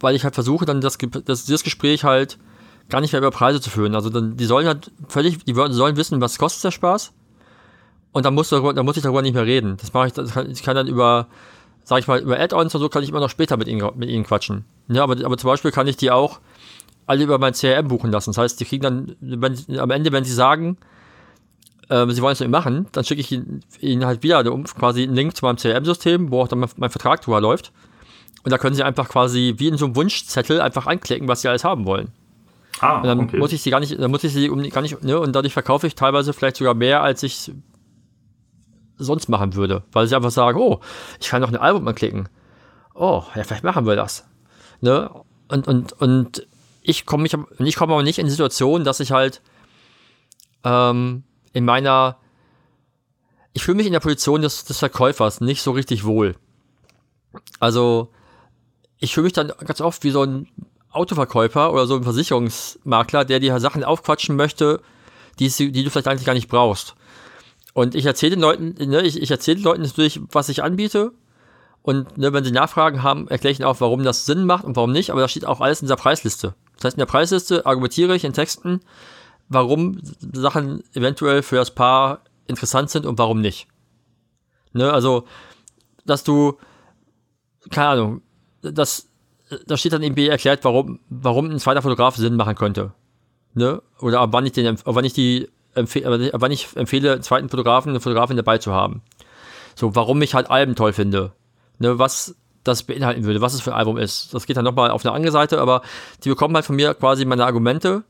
Weil ich halt versuche, dann das, das, dieses Gespräch halt gar nicht mehr über Preise zu führen. Also dann, die sollen halt völlig, die sollen wissen, was kostet der Spaß. Und dann muss, dann muss ich darüber nicht mehr reden. Das mache ich, das kann, ich kann dann über, sag ich mal, über Add-ons und so kann ich immer noch später mit ihnen, mit ihnen quatschen. Ja, aber, aber zum Beispiel kann ich die auch alle über mein CRM buchen lassen. Das heißt, die kriegen dann, wenn, am Ende, wenn sie sagen, äh, sie wollen es nicht machen, dann schicke ich ihnen, ihnen, halt wieder quasi einen Link zu meinem CRM-System, wo auch dann mein, mein Vertrag drüber läuft. Und da können sie einfach quasi wie in so einem Wunschzettel einfach anklicken, was sie alles haben wollen. Ah, und dann okay. muss ich sie gar nicht, dann muss ich sie um, gar nicht, ne, und dadurch verkaufe ich teilweise vielleicht sogar mehr, als ich sonst machen würde. Weil sie einfach sagen, oh, ich kann noch ein Album anklicken. Oh, ja, vielleicht machen wir das. Ne? Und, und, und ich komme ich komme aber nicht in die Situation, dass ich halt ähm, in meiner, ich fühle mich in der Position des, des Verkäufers nicht so richtig wohl. Also ich fühle mich dann ganz oft wie so ein Autoverkäufer oder so ein Versicherungsmakler, der dir Sachen aufquatschen möchte, die, die du vielleicht eigentlich gar nicht brauchst. Und ich erzähle den Leuten, ne, ich, ich erzähle den Leuten natürlich, was ich anbiete. Und ne, wenn sie Nachfragen haben, erkläre ich ihnen auch, warum das Sinn macht und warum nicht. Aber das steht auch alles in dieser Preisliste. Das heißt, in der Preisliste argumentiere ich in Texten, warum Sachen eventuell für das Paar interessant sind und warum nicht. Ne, also, dass du, keine Ahnung, das, da steht dann irgendwie erklärt, warum, warum ein zweiter Fotograf Sinn machen könnte. Ne? Oder ab wann ich den, ab wann ich die, empfehle, ab wann ich empfehle, einen zweiten Fotografen, eine Fotografin dabei zu haben. So, warum ich halt Alben toll finde. Ne, was das beinhalten würde, was es für ein Album ist. Das geht dann nochmal auf eine andere Seite, aber die bekommen halt von mir quasi meine Argumente,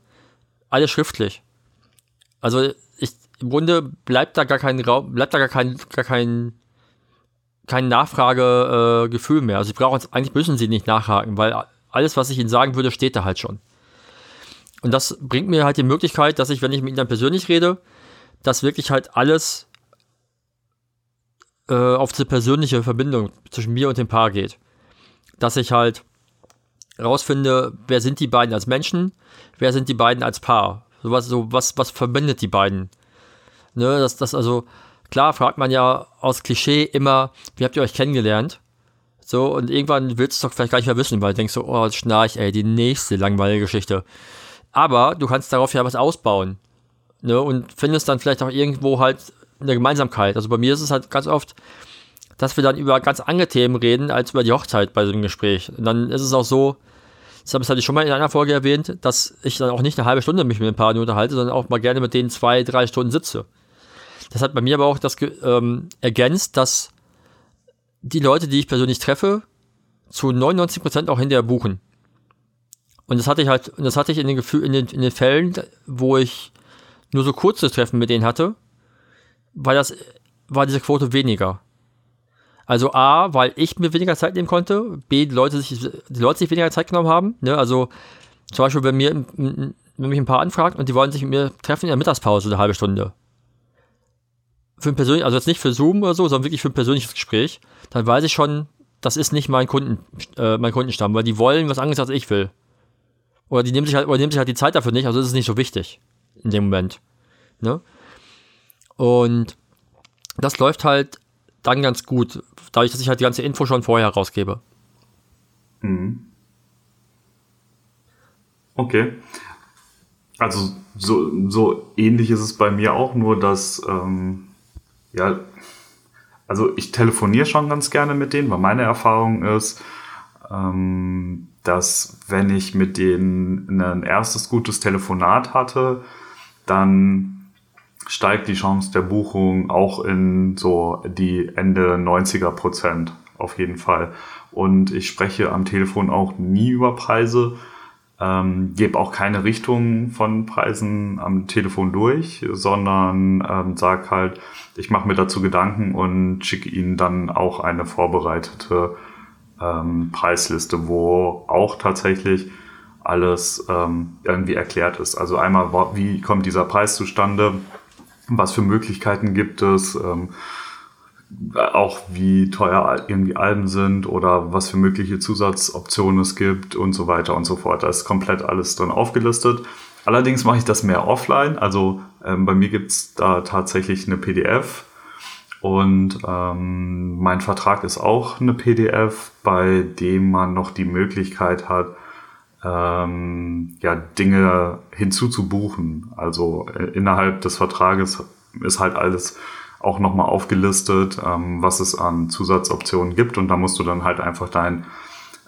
alle schriftlich. Also ich, im Grunde bleibt da gar kein Raum, bleibt da gar kein, gar kein, kein Nachfragegefühl äh, mehr. Also ich brauche eigentlich müssen sie nicht nachhaken, weil alles, was ich ihnen sagen würde, steht da halt schon. Und das bringt mir halt die Möglichkeit, dass ich, wenn ich mit ihnen dann persönlich rede, dass wirklich halt alles äh, auf diese persönliche Verbindung zwischen mir und dem Paar geht. Dass ich halt rausfinde, wer sind die beiden als Menschen, wer sind die beiden als Paar. So was, so was, was verbindet die beiden. Ne, das, das also, klar fragt man ja aus Klischee immer, wie habt ihr euch kennengelernt? So, und irgendwann willst du es doch vielleicht gar nicht mehr wissen, weil du denkst so, oh, Schnarch, ey, die nächste langweilige Geschichte. Aber du kannst darauf ja was ausbauen. Ne, und findest dann vielleicht auch irgendwo halt eine Gemeinsamkeit. Also bei mir ist es halt ganz oft, dass wir dann über ganz andere Themen reden, als über die Hochzeit bei so einem Gespräch. Und dann ist es auch so, das habe ich schon mal in einer Folge erwähnt, dass ich dann auch nicht eine halbe Stunde mich mit ein paar unterhalte, sondern auch mal gerne mit denen zwei, drei Stunden sitze. Das hat bei mir aber auch das ähm, ergänzt, dass die Leute, die ich persönlich treffe, zu 99% auch hinterher buchen. Und das hatte ich halt, das hatte ich in den, Gefühl, in den, in den Fällen, wo ich nur so kurze Treffen mit denen hatte, war das, war diese Quote weniger. Also A, weil ich mir weniger Zeit nehmen konnte, B, die Leute sich, die Leute sich weniger Zeit genommen haben. Ne? Also zum Beispiel, wenn mir, wenn mich ein paar anfragt und die wollen sich mit mir treffen in der Mittagspause eine halbe Stunde. Für ein persönlich, also jetzt nicht für Zoom oder so, sondern wirklich für ein persönliches Gespräch, dann weiß ich schon, das ist nicht mein Kunden, äh, mein Kundenstamm, weil die wollen was anderes als ich will. Oder die nehmen sich halt, oder nehmen sich halt die Zeit dafür nicht, also ist es nicht so wichtig in dem Moment. Ne? Und das läuft halt dann ganz gut, dadurch, dass ich halt die ganze Info schon vorher rausgebe. Mhm. Okay. Also so, so ähnlich ist es bei mir auch, nur dass ähm, ja also ich telefoniere schon ganz gerne mit denen, weil meine Erfahrung ist, ähm, dass wenn ich mit denen ein erstes gutes Telefonat hatte, dann steigt die Chance der Buchung auch in so die Ende 90er Prozent auf jeden Fall. Und ich spreche am Telefon auch nie über Preise, ähm, gebe auch keine Richtung von Preisen am Telefon durch, sondern ähm, sag halt, ich mache mir dazu Gedanken und schicke Ihnen dann auch eine vorbereitete ähm, Preisliste, wo auch tatsächlich alles ähm, irgendwie erklärt ist. Also einmal, wie kommt dieser Preis zustande, was für Möglichkeiten gibt es, ähm, auch wie teuer irgendwie Alben sind oder was für mögliche Zusatzoptionen es gibt und so weiter und so fort. Da ist komplett alles drin aufgelistet. Allerdings mache ich das mehr offline. Also ähm, bei mir gibt es da tatsächlich eine PDF und ähm, mein Vertrag ist auch eine PDF, bei dem man noch die Möglichkeit hat, ähm, ja, Dinge hinzuzubuchen. Also äh, innerhalb des Vertrages ist halt alles auch nochmal aufgelistet, ähm, was es an Zusatzoptionen gibt und da musst du dann halt einfach dein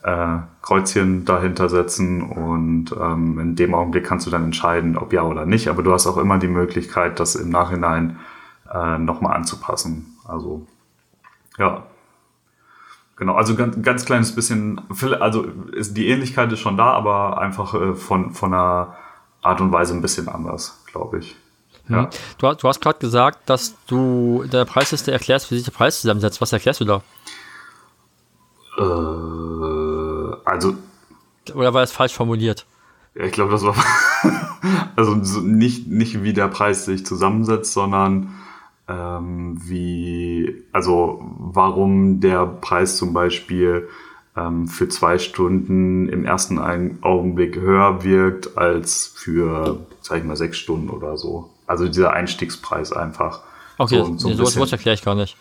äh, Kreuzchen dahinter setzen und ähm, in dem Augenblick kannst du dann entscheiden, ob ja oder nicht, aber du hast auch immer die Möglichkeit, das im Nachhinein äh, nochmal anzupassen. Also ja, Genau, also ganz, ganz kleines bisschen, also ist, die Ähnlichkeit ist schon da, aber einfach äh, von, von einer Art und Weise ein bisschen anders, glaube ich. Mhm. Ja. Du, du hast gerade gesagt, dass du in der Preisliste erklärst, wie sich der Preis zusammensetzt. Was erklärst du da? Äh, also. Oder war das falsch formuliert? Ja, ich glaube, das war. also nicht, nicht wie der Preis sich zusammensetzt, sondern ähm, wie, also warum der Preis zum Beispiel ähm, für zwei Stunden im ersten Augenblick höher wirkt als für, sag ich mal, sechs Stunden oder so. Also dieser Einstiegspreis einfach. Okay, so, so nee, sowas erkläre ich gar nicht.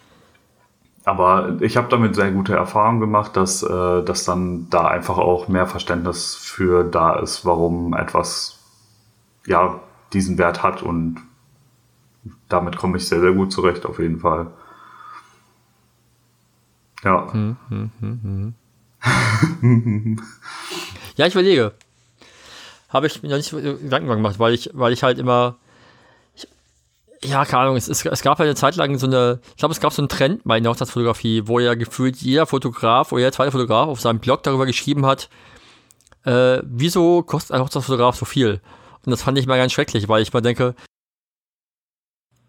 Aber ich habe damit sehr gute Erfahrungen gemacht, dass, äh, dass dann da einfach auch mehr Verständnis für da ist, warum etwas ja diesen Wert hat und damit komme ich sehr, sehr gut zurecht, auf jeden Fall. Ja. Hm, hm, hm, hm. ja, ich überlege. Habe ich mir noch nicht Gedanken gemacht, weil ich, weil ich halt immer ja, keine Ahnung, es, es, es gab halt eine Zeit lang so eine, ich glaube, es gab so einen Trend bei der Hochzeitsfotografie, wo ja gefühlt jeder Fotograf oder jeder zweite Fotograf auf seinem Blog darüber geschrieben hat, äh, wieso kostet ein Hochzeitsfotograf so viel? Und das fand ich mal ganz schrecklich, weil ich mal denke,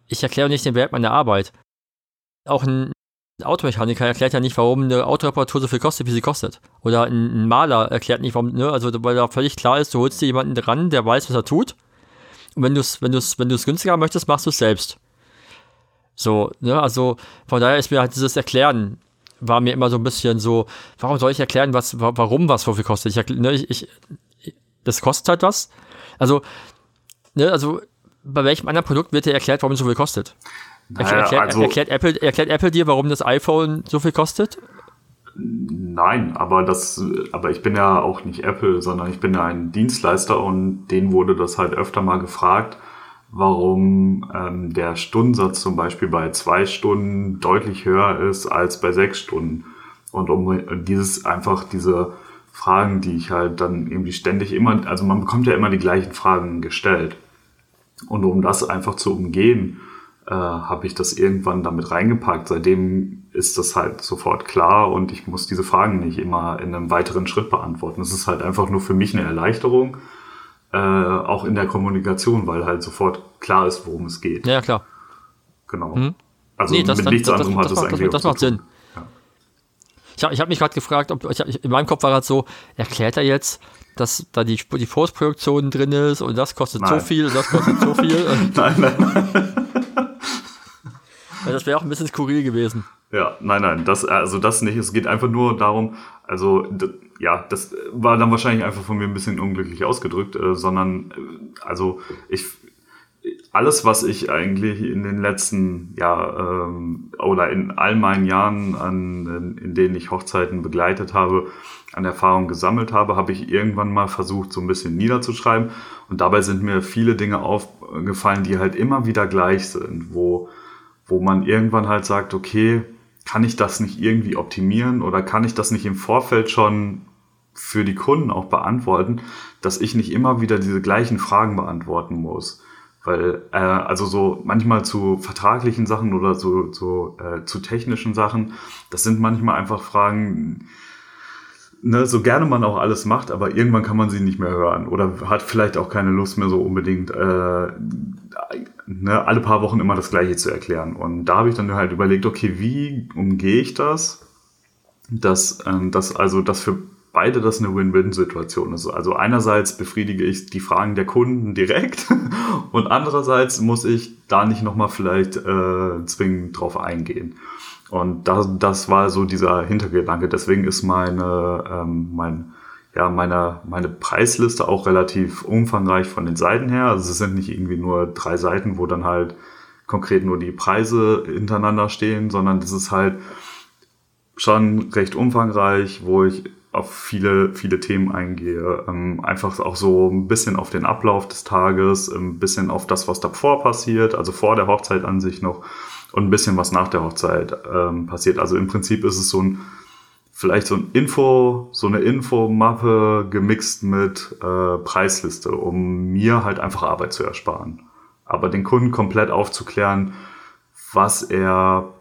ich erkläre nicht den Wert meiner Arbeit. Auch ein Automechaniker erklärt ja nicht, warum eine Autoreparatur so viel kostet, wie sie kostet. Oder ein, Maler erklärt nicht, warum, ne, also weil da völlig klar ist, du holst dir jemanden dran, der weiß, was er tut und wenn du es wenn wenn günstiger möchtest, machst du es selbst. So, ne, also von daher ist mir halt dieses Erklären, war mir immer so ein bisschen so, warum soll ich erklären, was, warum was so viel kostet? Ich, ne, ich, ich, das kostet halt was. Also, ne, also bei welchem anderen Produkt wird dir erklärt, warum es so viel kostet? Naja, erklärt, also, erklärt, Apple, erklärt Apple dir, warum das iPhone so viel kostet? Nein, aber das, aber ich bin ja auch nicht Apple, sondern ich bin ja ein Dienstleister und denen wurde das halt öfter mal gefragt, warum ähm, der Stundensatz zum Beispiel bei zwei Stunden deutlich höher ist als bei sechs Stunden. Und um dieses einfach diese Fragen, die ich halt dann irgendwie ständig immer, also man bekommt ja immer die gleichen Fragen gestellt. Und um das einfach zu umgehen, äh, habe ich das irgendwann damit reingepackt. Seitdem ist das halt sofort klar und ich muss diese Fragen nicht immer in einem weiteren Schritt beantworten. Es ist halt einfach nur für mich eine Erleichterung, äh, auch in der Kommunikation, weil halt sofort klar ist, worum es geht. Ja, klar. Genau. Hm. Also nee, das, mit nichts das, anderem das, hat es eigentlich Das, das macht Sinn. Ja. Ich habe ich hab mich gerade gefragt, ob ich, in meinem Kopf war halt so, erklärt er jetzt, dass da die, die Postproduktion drin ist und das kostet nein. so viel und das kostet so viel. nein, nein, nein. das wäre auch ein bisschen skurril gewesen. Ja, nein, nein, das, also das nicht. Es geht einfach nur darum, also ja, das war dann wahrscheinlich einfach von mir ein bisschen unglücklich ausgedrückt, äh, sondern äh, also ich alles, was ich eigentlich in den letzten, ja, ähm, oder in all meinen Jahren, an, in, in denen ich Hochzeiten begleitet habe, an Erfahrung gesammelt habe, habe ich irgendwann mal versucht, so ein bisschen niederzuschreiben. Und dabei sind mir viele Dinge aufgefallen, die halt immer wieder gleich sind, wo, wo man irgendwann halt sagt, okay, kann ich das nicht irgendwie optimieren oder kann ich das nicht im Vorfeld schon für die Kunden auch beantworten, dass ich nicht immer wieder diese gleichen Fragen beantworten muss. Weil, äh, also so manchmal zu vertraglichen Sachen oder so, so äh, zu technischen Sachen, das sind manchmal einfach Fragen, ne, so gerne man auch alles macht, aber irgendwann kann man sie nicht mehr hören oder hat vielleicht auch keine Lust mehr so unbedingt äh, ne, alle paar Wochen immer das Gleiche zu erklären. Und da habe ich dann halt überlegt, okay, wie umgehe ich das, dass, ähm, dass also das für beide das eine Win-Win-Situation ist. Also einerseits befriedige ich die Fragen der Kunden direkt und andererseits muss ich da nicht nochmal vielleicht äh, zwingend drauf eingehen. Und das, das war so dieser Hintergedanke. Deswegen ist meine, ähm, mein, ja, meine, meine Preisliste auch relativ umfangreich von den Seiten her. Also es sind nicht irgendwie nur drei Seiten, wo dann halt konkret nur die Preise hintereinander stehen, sondern das ist halt schon recht umfangreich, wo ich auf viele, viele Themen eingehe. Ähm, einfach auch so ein bisschen auf den Ablauf des Tages, ein bisschen auf das, was davor passiert, also vor der Hochzeit an sich noch und ein bisschen was nach der Hochzeit ähm, passiert. Also im Prinzip ist es so ein, vielleicht so ein Info, so eine Infomappe gemixt mit äh, Preisliste, um mir halt einfach Arbeit zu ersparen. Aber den Kunden komplett aufzuklären, was er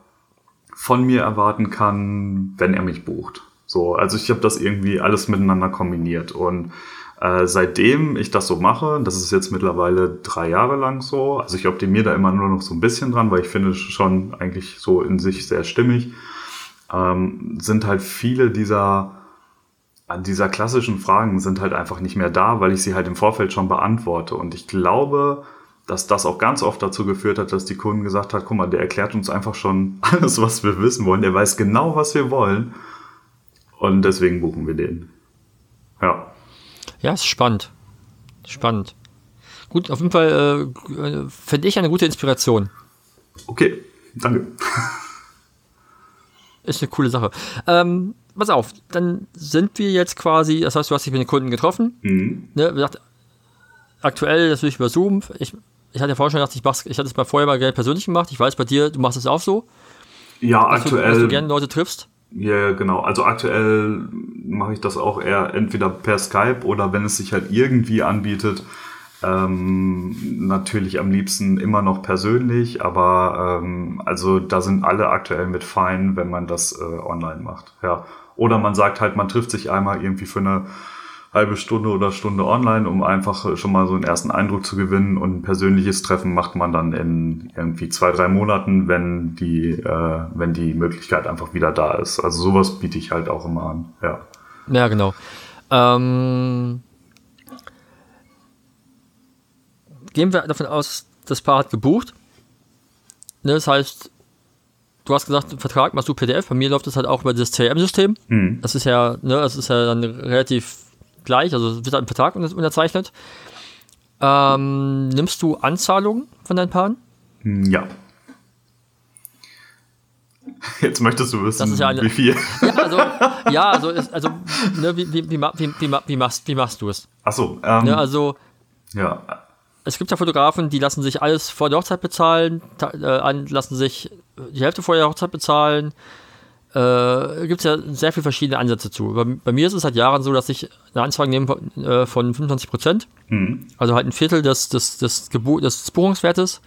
von mir erwarten kann, wenn er mich bucht. So, also ich habe das irgendwie alles miteinander kombiniert und äh, seitdem ich das so mache, das ist jetzt mittlerweile drei Jahre lang so, also ich optimiere da immer nur noch so ein bisschen dran, weil ich finde schon eigentlich so in sich sehr stimmig, ähm, sind halt viele dieser dieser klassischen Fragen sind halt einfach nicht mehr da, weil ich sie halt im Vorfeld schon beantworte. Und ich glaube, dass das auch ganz oft dazu geführt hat, dass die Kunden gesagt hat, guck mal, der erklärt uns einfach schon alles, was wir wissen wollen. Der weiß genau, was wir wollen. Und deswegen buchen wir den. Ja. Ja, ist spannend. Spannend. Gut, auf jeden Fall äh, finde ich eine gute Inspiration. Okay, danke. Ist eine coole Sache. Ähm, pass auf, dann sind wir jetzt quasi, das heißt, du hast dich mit den Kunden getroffen. Mhm. Ne, gesagt, aktuell natürlich über Zoom. Ich, ich hatte ja vorher schon gedacht, ich, mach's, ich hatte es mal vorher mal gerne persönlich gemacht. Ich weiß bei dir, du machst es auch so. Ja, dass aktuell. Du, dass du gerne Leute triffst. Ja, yeah, genau. Also aktuell mache ich das auch eher entweder per Skype oder wenn es sich halt irgendwie anbietet, ähm, natürlich am liebsten immer noch persönlich, aber ähm, also da sind alle aktuell mit fein, wenn man das äh, online macht. Ja. Oder man sagt halt, man trifft sich einmal irgendwie für eine halbe Stunde oder Stunde online, um einfach schon mal so einen ersten Eindruck zu gewinnen. Und ein persönliches Treffen macht man dann in irgendwie zwei, drei Monaten, wenn die, äh, wenn die Möglichkeit einfach wieder da ist. Also sowas biete ich halt auch immer an, ja. Ja, genau. Ähm, gehen wir davon aus, das Paar hat gebucht. Ne, das heißt, du hast gesagt, Vertrag machst du PDF. Bei mir läuft das halt auch über das CRM-System. Mhm. Das ist ja, ne, das ist ja dann relativ gleich, also wird halt ein Vertrag unterzeichnet. Ähm, nimmst du Anzahlungen von deinen Paaren? Ja. Jetzt möchtest du wissen, ja eine, wie viel. Ja, also, ja, also, ist, also ne, wie, wie, wie, wie, wie, machst, wie machst du es? Achso, ähm, ne, also. Ja. Es gibt ja Fotografen, die lassen sich alles vor der Hochzeit bezahlen, äh, lassen sich die Hälfte vor der Hochzeit bezahlen, äh, gibt es ja sehr viele verschiedene Ansätze zu. Bei, bei, mir ist es seit Jahren so, dass ich eine Anzahlung nehme äh, von 25 Prozent, mhm. also halt ein Viertel des, des, des, Gebu des Buchungswertes.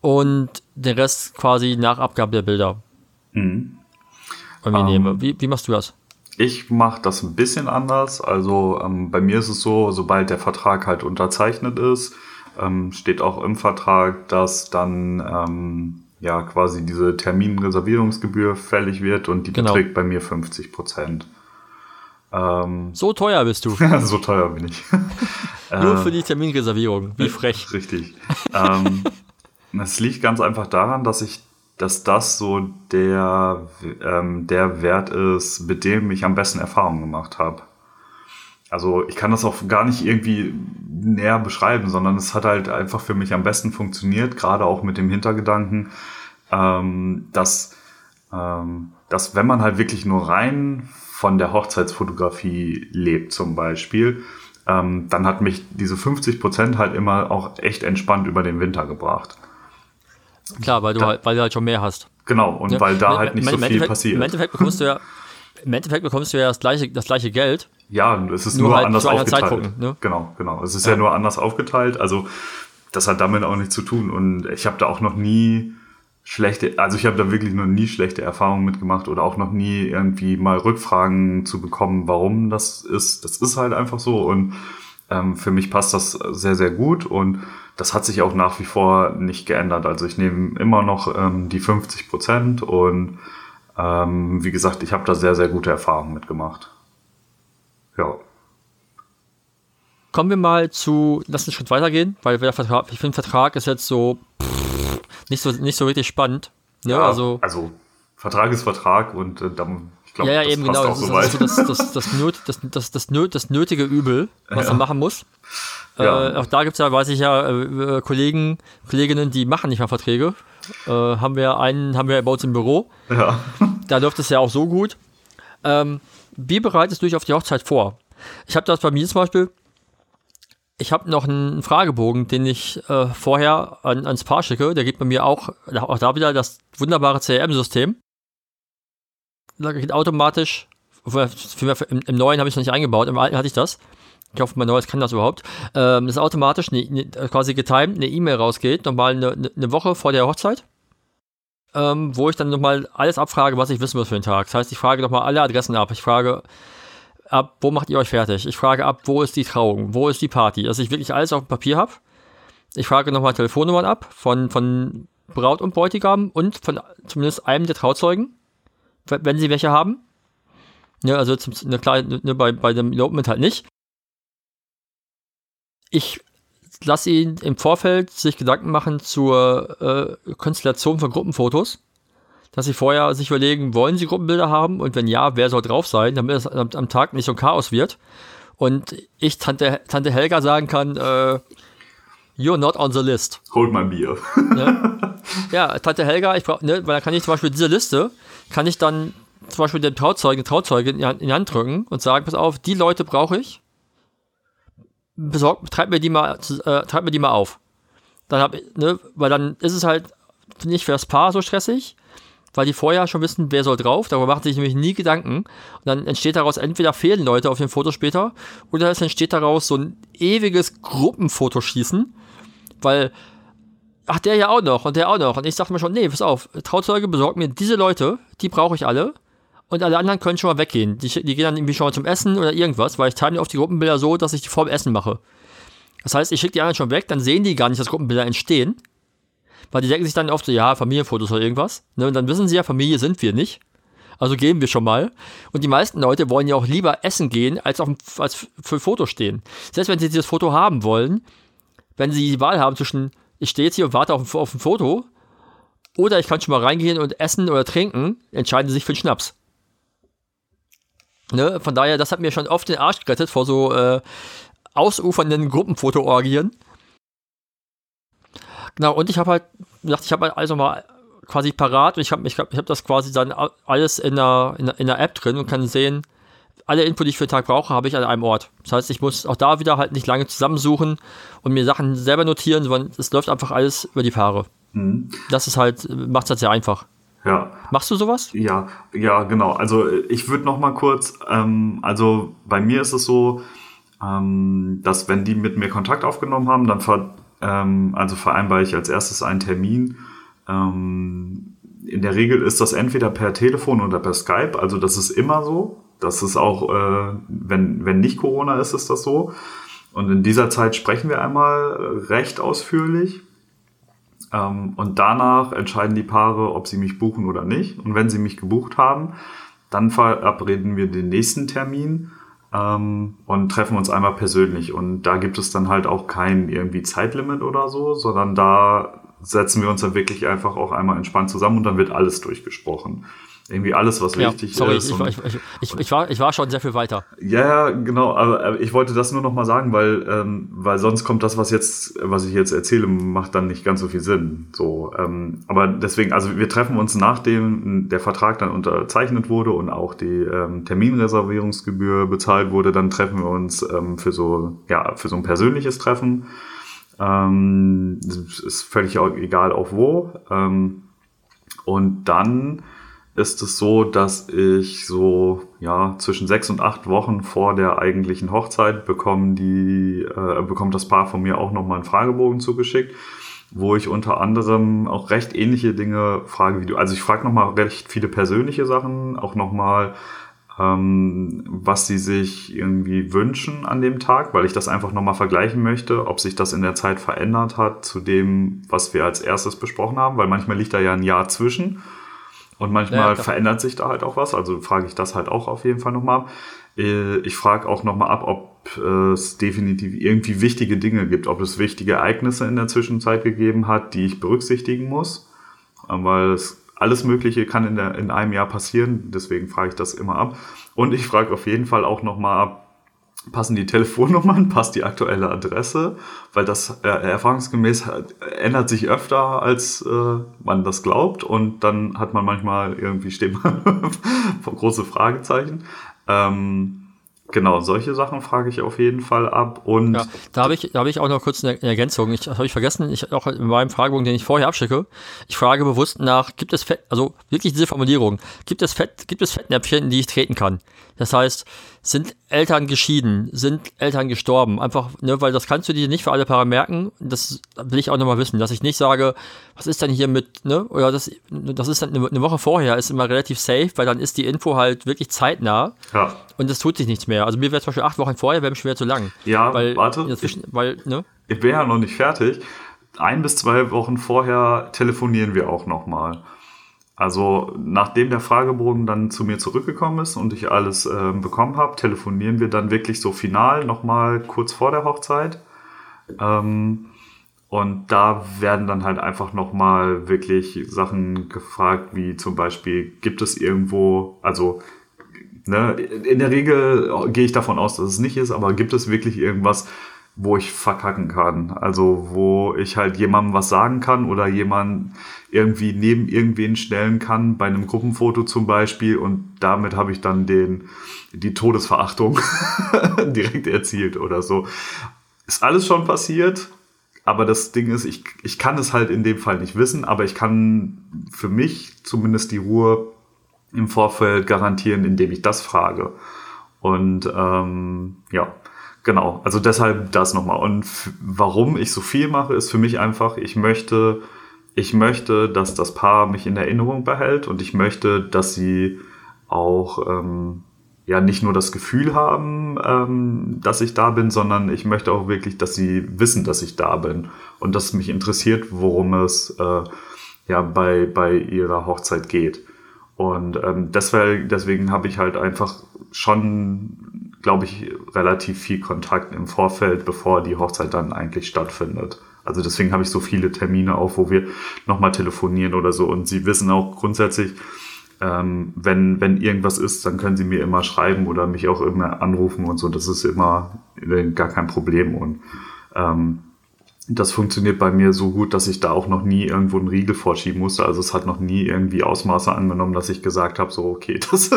Und den Rest quasi nach Abgabe der Bilder. Mhm. Bei mir um, nehme. Ähm. Wie, wie machst du das? Ich mache das ein bisschen anders. Also ähm, bei mir ist es so, sobald der Vertrag halt unterzeichnet ist, ähm, steht auch im Vertrag, dass dann ähm, ja quasi diese Terminreservierungsgebühr fällig wird und die genau. beträgt bei mir 50 Prozent. Ähm, so teuer bist du. so teuer bin ich. Nur für die Terminreservierung. Wie frech. Richtig. ähm, es liegt ganz einfach daran, dass ich, dass das so der, ähm, der Wert ist, mit dem ich am besten Erfahrungen gemacht habe. Also ich kann das auch gar nicht irgendwie näher beschreiben, sondern es hat halt einfach für mich am besten funktioniert, gerade auch mit dem Hintergedanken, ähm, dass, ähm, dass wenn man halt wirklich nur rein von der Hochzeitsfotografie lebt zum Beispiel, ähm, dann hat mich diese 50 Prozent halt immer auch echt entspannt über den Winter gebracht. Klar, weil du, Da- halt, weil du halt schon mehr hast. Genau, und Ne? weil da halt nicht so viel passiert. Im Endeffekt bekommst du ja, im Endeffekt bekommst du ja das gleiche, das gleiche Geld. Ja, es ist Nur nur, halt anders aufgeteilt. Zeitpunkten, ne? Genau, genau. Es ist ja. nur anders aufgeteilt. Also das hat damit auch nichts zu tun. Und ich habe da auch noch nie schlechte, also ich habe da wirklich noch nie schlechte Erfahrungen mitgemacht oder auch noch nie irgendwie mal Rückfragen zu bekommen, warum das ist. Das ist halt einfach so. Und ähm, für mich passt das sehr, sehr gut. Und das hat sich auch nach wie vor nicht geändert. Also ich nehme immer noch ähm, die 50 Prozent und ähm, wie gesagt, ich habe da sehr, sehr gute Erfahrungen mitgemacht. Ja. Kommen wir mal zu, lass uns einen Schritt weitergehen, weil der Vertrag, ich finde, Vertrag ist jetzt so pff, nicht so, nicht so richtig spannend. Ne? Ja, also, also Vertrag ist Vertrag und äh, dann, ich glaube, ja, ja, das eben passt genau. auch Das so das, ist so weit. das, das, das, nöt, das, das, das, nöt, das nötige Übel, was Ja. man machen muss. Ja. Äh, auch da gibt es ja, weiß ich ja, äh, Kollegen, Kolleginnen, die machen nicht mal Verträge. Äh, haben wir einen, haben wir bei uns im Büro. Ja. Da läuft es ja auch so gut. Ähm, wie bereitest du dich auf die Hochzeit vor? Ich habe das bei mir zum Beispiel. Ich habe noch einen Fragebogen, den ich äh, vorher an, ans Paar schicke. Der geht bei mir auch, auch da wieder das wunderbare CRM-System. Da geht automatisch, im, im neuen habe ich es noch nicht eingebaut, im alten hatte ich das. Ich hoffe, mein neues kann das überhaupt. Ähm, dass automatisch ne, ne, quasi getimed eine E-Mail rausgeht, nochmal eine, eine Woche vor der Hochzeit ähm, wo ich dann nochmal alles abfrage, was ich wissen muss für den Tag. Das heißt, ich frage nochmal alle Adressen ab. Ich frage ab, wo macht ihr euch fertig? Ich frage ab, wo ist die Trauung? Wo ist die Party? Dass ich wirklich alles auf dem Papier habe. Ich frage nochmal Telefonnummern ab von, von Braut und Bräutigam und von zumindest einem der Trauzeugen, wenn sie welche haben. Ja, also zum, ne, klar, ne, bei, bei dem Elopement halt nicht. Ich lasse ihn im Vorfeld sich Gedanken machen zur äh, Konstellation von Gruppenfotos. Dass sie vorher sich überlegen, wollen sie Gruppenbilder haben und wenn ja, wer soll drauf sein, damit es am, am Tag nicht so ein Chaos wird. Und ich Tante, Tante Helga sagen kann, äh, you're not on the list. Holt mein Bier. Ne? ja, Tante Helga, ich brauch, ne, weil dann kann ich zum Beispiel diese Liste, kann ich dann zum Beispiel dem Trauzeugen, Hand, in die Hand drücken und sagen, pass auf, die Leute brauche ich. Besorg, treib mir die mal, äh, treib mir die mal auf. Dann hab, ne, weil dann ist es halt nicht für das Paar so stressig, weil die vorher schon wissen, wer soll drauf. Darüber sie sich nämlich nie Gedanken. Und dann entsteht daraus entweder fehlen Leute auf dem Foto später oder es entsteht daraus so ein ewiges Gruppenfotoschießen, weil ach, der ja auch noch und der auch noch. Und ich dachte mir schon, nee, pass auf, Trauzeuge besorgt mir diese Leute, die brauche ich alle. Und alle anderen können schon mal weggehen. Die, die gehen dann irgendwie schon mal zum Essen oder irgendwas, weil ich time auf die Gruppenbilder so, dass ich die vorm Essen mache. Das heißt, ich schicke die anderen schon weg, dann sehen die gar nicht, dass Gruppenbilder entstehen. Weil die denken sich dann oft so, ja, Familienfotos oder irgendwas. Ne? Und dann wissen sie ja, Familie sind wir nicht. Also gehen wir schon mal. Und die meisten Leute wollen ja auch lieber essen gehen, als, auf, als für Foto stehen. Selbst wenn sie dieses Foto haben wollen, wenn sie die Wahl haben zwischen, ich stehe jetzt hier und warte auf, auf ein Foto, oder ich kann schon mal reingehen und essen oder trinken, entscheiden sie sich für den Schnaps. Ne? Von daher, das hat mir schon oft den Arsch gerettet vor so äh, ausufernden Gruppenfoto-Orgien. Genau, und ich habe halt gesagt, ich habe halt also mal quasi parat und ich habe ich hab, ich hab das quasi dann alles in der, in, der, in der App drin und kann sehen, alle Info, die ich für den Tag brauche, habe ich an einem Ort. Das heißt, ich muss auch da wieder halt nicht lange zusammensuchen und mir Sachen selber notieren, sondern es läuft einfach alles über die Paare. Das ist halt, macht es halt sehr einfach. Ja. Machst du sowas? Ja, ja, genau. Also äh, ich würde noch mal kurz, ähm, also bei mir ist es so, ähm, dass wenn die mit mir Kontakt aufgenommen haben, dann ver, ähm, also vereinbare ich als erstes einen Termin. Ähm, in der Regel ist das entweder per Telefon oder per Skype, also das ist immer so. Das ist auch, äh, wenn, wenn nicht Corona ist, ist das so. Und in dieser Zeit sprechen wir einmal recht ausführlich. Ähm, und danach entscheiden die Paare, ob sie mich buchen oder nicht. Und wenn sie mich gebucht haben, dann verabreden wir den nächsten Termin ähm, und treffen uns einmal persönlich. Und da gibt es dann halt auch kein irgendwie Zeitlimit oder so, sondern da setzen wir uns dann wirklich einfach auch einmal entspannt zusammen und dann wird alles durchgesprochen. Irgendwie alles, was Ja, wichtig sorry, ist. und- ich, ich, ich, ich, war, ich war schon sehr viel weiter. ja, ja, genau, aber ich wollte das nur noch mal sagen, weil, ähm, weil sonst kommt das, was jetzt, was ich jetzt erzähle, macht dann nicht ganz so viel Sinn. So, ähm, aber deswegen, also wir treffen uns nachdem der Vertrag dann unterzeichnet wurde und auch die ähm, Terminreservierungsgebühr bezahlt wurde, dann treffen wir uns ähm, für so, ja, für so ein persönliches Treffen. Ähm, ist völlig egal auf wo. Ähm, und dann ist es so, dass ich so ja zwischen sechs und acht Wochen vor der eigentlichen Hochzeit bekommen die äh, bekommt das Paar von mir auch noch mal einen Fragebogen zugeschickt, wo ich unter anderem auch recht ähnliche Dinge frage wie du. Also ich frage noch mal recht viele persönliche Sachen, auch noch mal ähm, was sie sich irgendwie wünschen an dem Tag, weil ich das einfach noch mal vergleichen möchte, ob sich das in der Zeit verändert hat zu dem, was wir als erstes besprochen haben, weil manchmal liegt da ja ein Jahr zwischen. Und manchmal ja, verändert sich da halt auch was. Also frage ich das halt auch auf jeden Fall nochmal ab. Äh, ich frage auch nochmal ab, ob es definitiv irgendwie wichtige Dinge gibt, ob es wichtige Ereignisse in der Zwischenzeit gegeben hat, die ich berücksichtigen muss. Ähm, weil es alles Mögliche kann in, der, in einem Jahr passieren. Deswegen frage ich das immer ab. Und ich frage auf jeden Fall auch nochmal ab, passen die Telefonnummern, passt die aktuelle Adresse, weil das äh, erfahrungsgemäß ändert sich öfter, als äh, man das glaubt und dann hat man manchmal irgendwie steht man große Fragezeichen. Ähm, Genau, solche Sachen frage ich auf jeden Fall ab. Und ja, da habe ich, da habe ich auch noch kurz eine Ergänzung. Ich habe ich vergessen, ich auch in meinem Fragebogen, den ich vorher abschicke, ich frage bewusst nach, gibt es Fett, also wirklich diese Formulierung, gibt es Fett, gibt es Fettnäpfchen, in die ich treten kann? Das heißt, sind Eltern geschieden, sind Eltern gestorben, einfach, ne, weil das kannst du dir nicht für alle Paare merken. Das will ich auch nochmal wissen, dass ich nicht sage, was ist denn hier mit, ne, oder das, das ist dann eine Woche vorher, ist immer relativ safe, weil dann ist die Info halt wirklich zeitnah. Ja. Und es tut sich nichts mehr. Also mir wäre zum Beispiel acht Wochen vorher, wäre mir schwer zu lang. Ja, weil warte. Dazwischen, weil, ne? Ich bin ja noch nicht fertig. Ein bis zwei Wochen vorher telefonieren wir auch nochmal. Also nachdem der Fragebogen dann zu mir zurückgekommen ist und ich alles äh, bekommen habe, telefonieren wir dann wirklich so final nochmal kurz vor der Hochzeit. Ähm, und da werden dann halt einfach nochmal wirklich Sachen gefragt, wie zum Beispiel, gibt es irgendwo, also ne, in der Regel gehe ich davon aus, dass es nicht ist, aber gibt es wirklich irgendwas, wo ich verkacken kann. Also wo ich halt jemandem was sagen kann oder jemand irgendwie neben irgendwen stellen kann, bei einem Gruppenfoto zum Beispiel. Und damit habe ich dann den, die Todesverachtung direkt erzielt oder so. Ist alles schon passiert. Aber das Ding ist, ich, ich kann es halt in dem Fall nicht wissen, aber ich kann für mich zumindest die Ruhe im Vorfeld garantieren, indem ich das frage. Und ähm, ja, Genau, also deshalb das nochmal. Und warum ich so viel mache, ist für mich einfach, ich möchte, ich möchte, dass das Paar mich in Erinnerung behält und ich möchte, dass sie auch ähm, ja nicht nur das Gefühl haben, ähm, dass ich da bin, sondern ich möchte auch wirklich, dass sie wissen, dass ich da bin und dass mich interessiert, worum es äh, ja bei, bei ihrer Hochzeit geht. Und ähm, deswegen, deswegen habe ich halt einfach schon glaube ich, relativ viel Kontakt im Vorfeld, bevor die Hochzeit dann eigentlich stattfindet. Also deswegen habe ich so viele Termine auch, wo wir nochmal telefonieren oder so. Und sie wissen auch grundsätzlich, ähm, wenn, wenn irgendwas ist, dann können sie mir immer schreiben oder mich auch immer anrufen und so. Das ist immer gar kein Problem. Und ähm, das funktioniert bei mir so gut, dass ich da auch noch nie irgendwo einen Riegel vorschieben musste. Also es hat noch nie irgendwie Ausmaße angenommen, dass ich gesagt habe, so okay, das,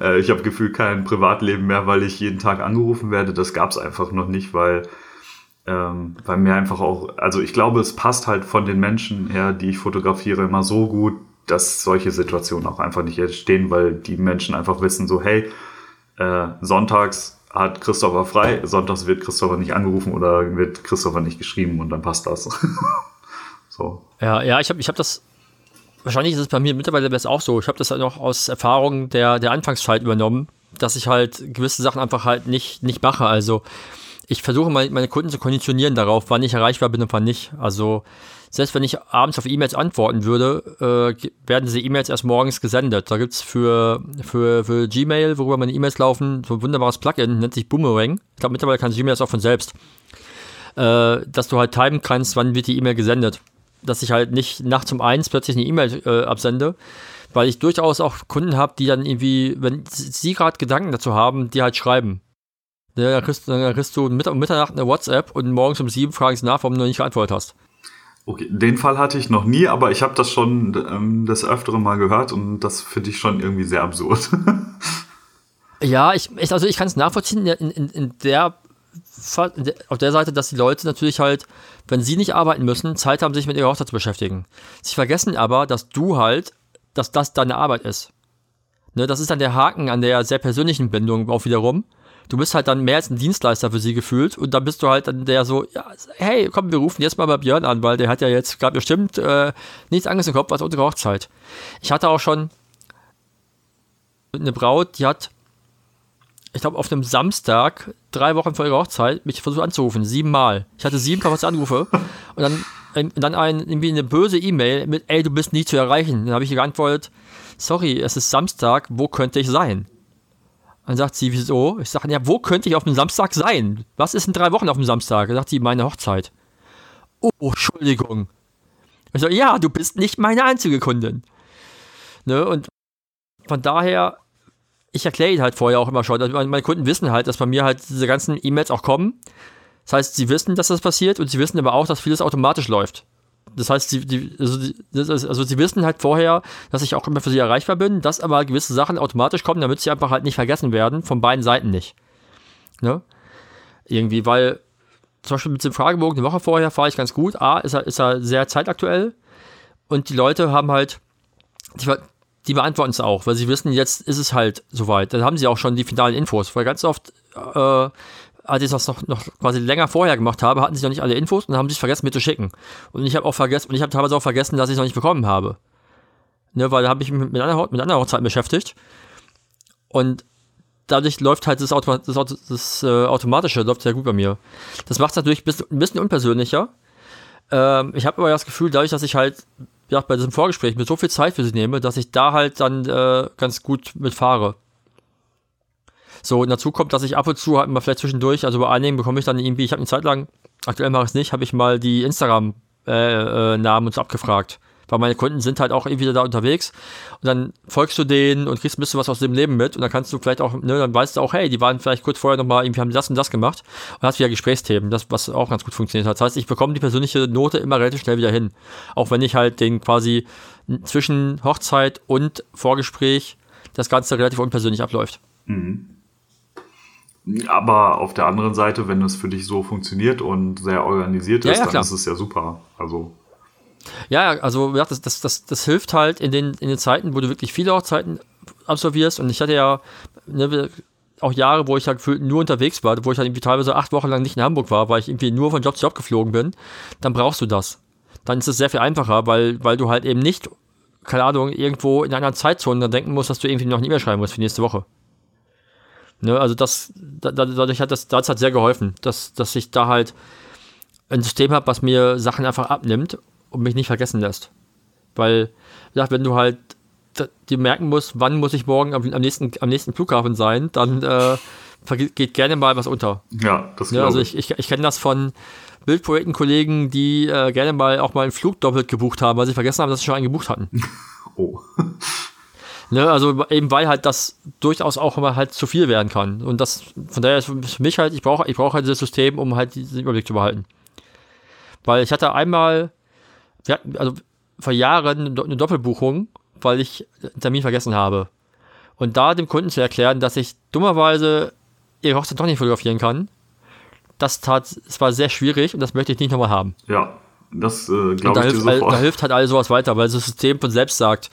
äh, ich habe gefühlt kein Privatleben mehr, weil ich jeden Tag angerufen werde. Das gab es einfach noch nicht, weil ähm, weil mir einfach auch, also ich glaube, es passt halt von den Menschen her, die ich fotografiere, immer so gut, dass solche Situationen auch einfach nicht entstehen, weil die Menschen einfach wissen, so hey, äh, sonntags hat Christopher frei, sonntags wird Christopher nicht angerufen oder wird Christopher nicht geschrieben und dann passt das. so. Ja, ja, ich habe ich hab das, wahrscheinlich ist es bei mir mittlerweile besser auch so, ich habe das halt noch aus Erfahrung der, der Anfangszeit übernommen, dass ich halt gewisse Sachen einfach halt nicht, nicht mache. Also ich versuche meine Kunden zu konditionieren darauf, wann ich erreichbar bin und wann nicht. Also selbst wenn ich abends auf E-Mails antworten würde, äh, werden diese E-Mails erst morgens gesendet. Da gibt es für, für, für Gmail, worüber meine E-Mails laufen, so ein wunderbares Plugin, nennt sich Boomerang. Ich glaube, mittlerweile kann Gmail das auch von selbst. Äh, dass du halt timen kannst, wann wird die E-Mail gesendet. Dass ich halt nicht nachts um eins plötzlich eine E-Mail äh, absende, weil ich durchaus auch Kunden habe, die dann irgendwie, wenn sie gerade Gedanken dazu haben, die halt schreiben. Ja, dann kriegst, dann kriegst du um Mitternacht eine WhatsApp und morgens um sieben fragen sie nach, warum du nicht geantwortet hast. Okay, den Fall hatte ich noch nie, aber ich habe das schon ähm, das öftere Mal gehört und das finde ich schon irgendwie sehr absurd. ja, ich, ich also ich kann es nachvollziehen in, in, in der auf der Seite, dass die Leute natürlich halt, wenn sie nicht arbeiten müssen, Zeit haben, sich mit ihrer Hochzeit zu beschäftigen. Sie vergessen aber, dass du halt, dass das deine Arbeit ist. Ne, das ist dann der Haken an der sehr persönlichen Bindung auch wiederum. Du bist halt dann mehr als ein Dienstleister für sie gefühlt und dann bist du halt dann der so, ja, hey, komm, wir rufen jetzt mal bei Björn an, weil der hat ja jetzt gerade bestimmt äh, nichts anderes im Kopf als unsere Hochzeit. Ich hatte auch schon eine Braut, die hat ich glaube, auf einem Samstag, drei Wochen vor ihrer Hochzeit, mich versucht anzurufen, siebenmal. Ich hatte sieben Anrufe und dann, und dann ein, irgendwie eine böse E-Mail mit, ey, du bist nie zu erreichen. Dann habe ich ihr geantwortet, sorry, es ist Samstag, wo könnte ich sein? Dann sagt sie, wieso? Ich sage, ja, wo könnte ich auf dem Samstag sein? Was ist in drei Wochen auf dem Samstag? Dann sagt sie, meine Hochzeit. Oh, Entschuldigung. Ich sage, ja, du bist nicht meine einzige Kundin. Ne? Und von daher ich erkläre ihnen halt vorher auch immer schon. Also meine Kunden wissen halt, dass bei mir halt diese ganzen E-Mails auch kommen. Das heißt, sie wissen, dass das passiert und sie wissen aber auch, dass vieles automatisch läuft. Das heißt, sie, die, also, die, also sie wissen halt vorher, dass ich auch immer für sie erreichbar bin, dass aber gewisse Sachen automatisch kommen, damit sie einfach halt nicht vergessen werden, von beiden Seiten nicht. Ne? Irgendwie, weil zum Beispiel mit dem Fragebogen eine Woche vorher fahre ich ganz gut. A, ist er, ist er sehr zeitaktuell und die Leute haben halt, die, die beantworten es auch, weil sie wissen, jetzt ist es halt soweit. Dann haben sie auch schon die finalen Infos. Weil ganz oft, äh, als ich das noch, noch quasi länger vorher gemacht habe, hatten sie noch nicht alle Infos und haben sich vergessen, mir zu schicken. Und ich habe auch vergessen, und ich habe teilweise auch vergessen, dass ich es noch nicht bekommen habe. Ne, weil da habe ich mich mit einer, mit einer Hochzeit beschäftigt. Und dadurch läuft halt das, Auto, das, Auto, das äh, Automatische läuft sehr gut bei mir. Das macht es natürlich ein bisschen, ein bisschen unpersönlicher. Ähm, ich habe aber das Gefühl, dadurch, dass ich halt ja, bei diesem Vorgespräch mir so viel Zeit für sie nehme, dass ich da halt dann äh, ganz gut mitfahre. So, und dazu kommt, dass ich ab und zu halt mal vielleicht zwischendurch, also bei einigen bekomme ich dann irgendwie, ich habe eine Zeit lang, aktuell mache ich es nicht, habe ich mal die Instagram-Namen äh, äh, uns abgefragt weil meine Kunden sind halt auch irgendwie da unterwegs und dann folgst du denen und kriegst ein bisschen was aus dem Leben mit und dann kannst du vielleicht auch, ne, dann weißt du auch, hey, die waren vielleicht kurz vorher nochmal, irgendwie haben das und das gemacht und hast wieder Gesprächsthemen, das, was auch ganz gut funktioniert hat. Das heißt, ich bekomme die persönliche Note immer relativ schnell wieder hin. Auch wenn ich halt den quasi zwischen Hochzeit und Vorgespräch das Ganze relativ unpersönlich abläuft. Mhm. Aber auf der anderen Seite, wenn es für dich so funktioniert und sehr organisiert ist, ja, ja, dann ist es ja super. Also ja, also ja, das, das, das, das hilft halt in den, in den Zeiten, wo du wirklich viele Hochzeiten absolvierst. Und ich hatte ja ne, auch Jahre, wo ich halt nur unterwegs war, wo ich halt irgendwie teilweise acht Wochen lang nicht in Hamburg war, weil ich irgendwie nur von Job zu Job geflogen bin. Dann brauchst du das. Dann ist es sehr viel einfacher, weil, weil du halt eben nicht, keine Ahnung, irgendwo in einer Zeitzone dann denken musst, dass du irgendwie noch eine E-Mail schreiben musst für nächste Woche. Ne, also das, da, dadurch hat das, das hat sehr geholfen, dass, dass ich da halt ein System habe, was mir Sachen einfach abnimmt und mich nicht vergessen lässt. Weil, ja, wenn du halt dir merken musst, wann muss ich morgen am, am, nächsten, am nächsten Flughafen sein, dann äh, geht gerne mal was unter. Ja, das ja, Also ich, ich, ich kenne das von Bildprojektenkollegen, die äh, gerne mal auch mal einen Flug doppelt gebucht haben, weil sie vergessen haben, dass sie schon einen gebucht hatten. oh. Ne, also eben weil halt das durchaus auch immer halt zu viel werden kann. Und das, von daher ist für mich halt, ich brauche ich brauche halt dieses System, um halt diesen Überblick zu behalten. Weil ich hatte einmal wir hatten also vor Jahren eine Doppelbuchung, weil ich einen Termin vergessen habe. Und da dem Kunden zu erklären, dass ich dummerweise ihre Hochzeit doch nicht fotografieren kann, das tat, es war sehr schwierig und das möchte ich nicht nochmal haben. Ja, das äh, glaube ich hilft, dir sofort. Da hilft halt alles sowas weiter, weil das System von selbst sagt,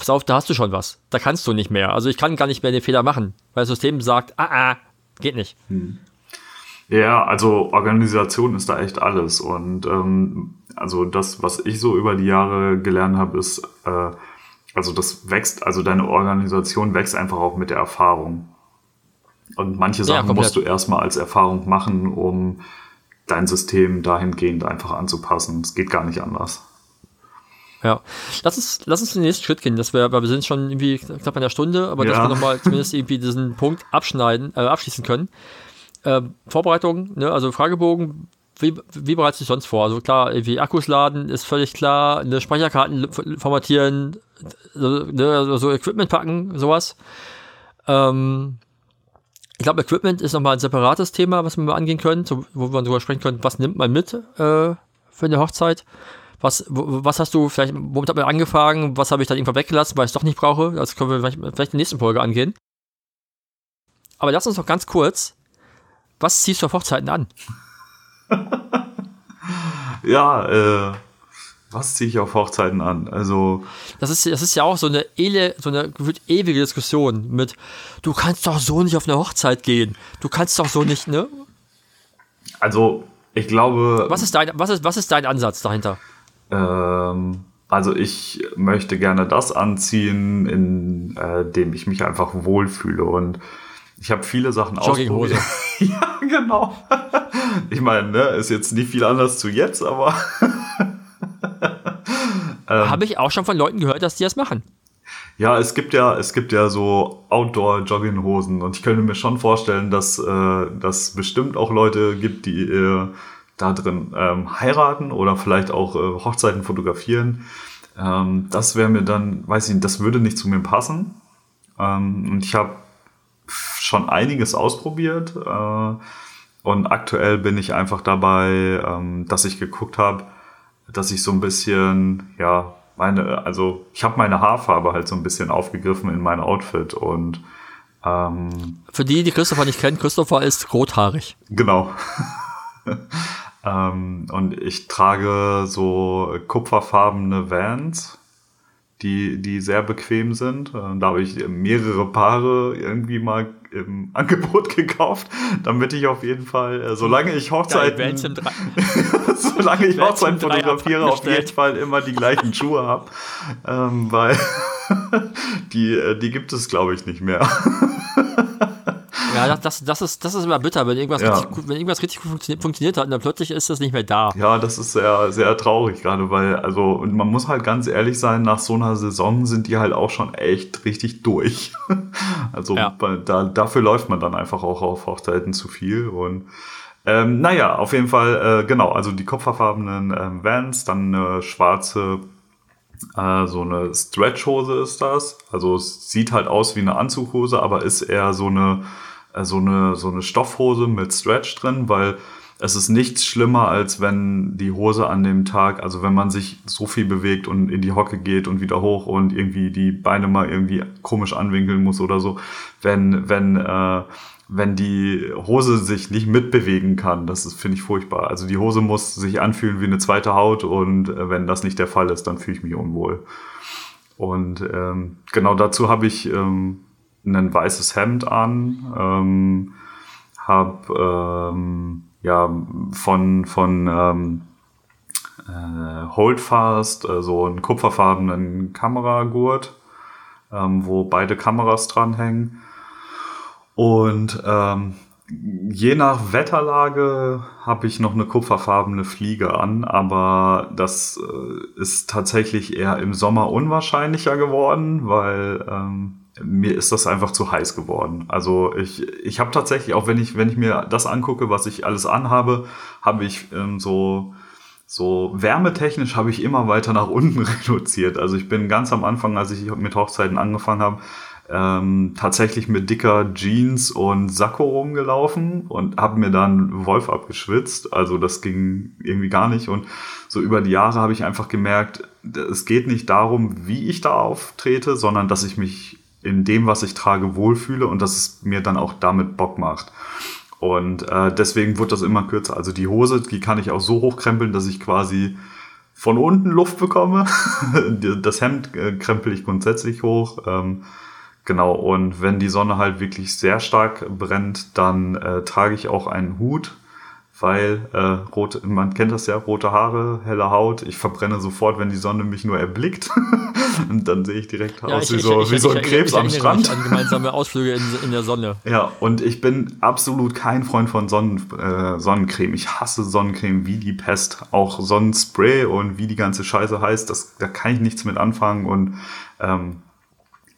pass auf, da hast du schon was. Da kannst du nicht mehr. Also ich kann gar nicht mehr den Fehler machen, weil das System sagt, ah, ah, geht nicht. Hm. Ja, also Organisation ist da echt alles. Und ähm, also das, was ich so über die Jahre gelernt habe, ist, äh, also das wächst, also deine Organisation wächst einfach auch mit der Erfahrung. Und manche Sachen ja, musst du erstmal als Erfahrung machen, um dein System dahingehend einfach anzupassen. Es geht gar nicht anders. Ja, lass uns, lass uns den nächsten Schritt gehen. Das wär, wir sind schon irgendwie knapp in der Stunde, aber ja. dass wir nochmal zumindest irgendwie diesen Punkt abschneiden, äh, abschließen können. Äh, Vorbereitung, ne, also Fragebogen, wie, wie bereits ich sonst vor? Also klar, irgendwie Akkus laden ist völlig klar, eine Speicherkarten formatieren, so, ne, so Equipment packen, sowas. Ähm, ich glaube, Equipment ist nochmal ein separates Thema, was wir mal angehen können, so, wo wir darüber sprechen können, was nimmt man mit äh, für eine Hochzeit. Was, was hast du vielleicht, womit hat man angefangen, was habe ich dann irgendwann weggelassen, weil ich es doch nicht brauche? Das können wir vielleicht, vielleicht in der nächsten Folge angehen. Aber lass uns noch ganz kurz was ziehst du auf Hochzeiten an? ja, äh, was ziehe ich auf Hochzeiten an? Also. Das ist, das ist ja auch so eine, ele, so eine ewige Diskussion mit, du kannst doch so nicht auf eine Hochzeit gehen. Du kannst doch so nicht, ne? Also, ich glaube. Was ist dein, was ist, was ist dein Ansatz dahinter? Ähm, also, ich möchte gerne das anziehen, in äh, dem ich mich einfach wohlfühle. Und ich habe viele Sachen Jogginghose. ausprobiert. ja, genau. ich meine, ne, ist jetzt nicht viel anders zu jetzt, aber. ähm, habe ich auch schon von Leuten gehört, dass die das machen. Ja, es gibt ja, es gibt ja so Outdoor-Jogginghosen und ich könnte mir schon vorstellen, dass äh, das bestimmt auch Leute gibt, die äh, da drin ähm, heiraten oder vielleicht auch äh, Hochzeiten fotografieren. Ähm, das wäre mir dann, weiß ich nicht, das würde nicht zu mir passen. Ähm, und ich habe schon einiges ausprobiert äh, und aktuell bin ich einfach dabei, ähm, dass ich geguckt habe, dass ich so ein bisschen, ja, meine, also ich habe meine Haarfarbe halt so ein bisschen aufgegriffen in mein Outfit und ähm, für die, die Christopher nicht kennen, Christopher ist rothaarig. Genau. Ähm, und ich trage so kupferfarbene Vans die, die sehr bequem sind. Äh, da habe ich mehrere Paare irgendwie mal im Angebot gekauft, damit ich auf jeden Fall, äh, solange ich Hochzeiten, solange ich Hochzeiten fotografiere, auf jeden Fall immer die gleichen Schuhe habe, ähm, weil die, äh, die gibt es, glaube ich, nicht mehr. Ja, das, das, das, ist, das ist immer bitter, wenn irgendwas, ja. richtig, gut, wenn irgendwas richtig gut funktioniert, funktioniert hat und dann plötzlich ist das nicht mehr da. Ja, das ist sehr, sehr traurig gerade, weil, also, und man muss halt ganz ehrlich sein, nach so einer Saison sind die halt auch schon echt richtig durch. also, ja. da, dafür läuft man dann einfach auch auf Hochzeiten zu viel und ähm, naja, auf jeden Fall, äh, genau, also die kupferfarbenen ähm, Vans, dann eine schwarze äh, so eine Stretchhose ist das. Also es sieht halt aus wie eine Anzughose, aber ist eher so eine äh, so eine, so eine Stoffhose mit Stretch drin, weil es ist nichts schlimmer, als wenn die Hose an dem Tag, also wenn man sich so viel bewegt und in die Hocke geht und wieder hoch und irgendwie die Beine mal irgendwie komisch anwinkeln muss oder so, wenn, wenn, äh, wenn die Hose sich nicht mitbewegen kann, das finde ich, furchtbar. Also die Hose muss sich anfühlen wie eine zweite Haut und äh, wenn das nicht der Fall ist, dann fühle ich mich unwohl. Und ähm, genau dazu habe ich ähm, ein weißes Hemd an, ähm, habe ähm, ja von von ähm, äh, Holdfast äh, so einen kupferfarbenen Kameragurt, ähm, wo beide Kameras dranhängen. Und ähm, Je nach Wetterlage habe ich noch eine kupferfarbene Fliege an, aber das äh, ist tatsächlich eher im Sommer unwahrscheinlicher geworden, weil ähm, mir ist das einfach zu heiß geworden. Also ich, ich habe tatsächlich, auch wenn ich, wenn ich mir das angucke, was ich alles anhabe, habe ich ähm, so, so wärmetechnisch habe ich immer weiter nach unten reduziert. Also ich bin ganz am Anfang, als ich mit Hochzeiten angefangen habe, ähm, tatsächlich mit dicker Jeans und Sakko rumgelaufen und habe mir dann Wolf abgeschwitzt. Also das ging irgendwie gar nicht. Und so über die Jahre habe ich einfach gemerkt, es geht nicht darum, wie ich da auftrete, sondern dass ich mich in dem, was ich trage, wohlfühle und dass es mir dann auch damit Bock macht. Und äh, deswegen wird das immer kürzer. Also die Hose, die kann ich auch so hochkrempeln, dass ich quasi von unten Luft bekomme. das Hemd äh, krempel ich grundsätzlich hoch. Ähm, genau, und wenn die Sonne halt wirklich sehr stark brennt, dann äh, trage ich auch einen Hut weil äh, rote, man kennt das ja, rote Haare, helle Haut. Ich verbrenne sofort, wenn die Sonne mich nur erblickt. und dann sehe ich direkt ja, aus ich, wie, so, ich, wie so ein Krebs am Strand. An gemeinsame Ausflüge in, in, der Sonne. Ja, und ich bin absolut kein Freund von Sonnen, äh, Sonnencreme. Ich hasse Sonnencreme wie die Pest. Auch Sonnenspray und wie die ganze Scheiße heißt, das, da kann ich nichts mit anfangen. Und ähm,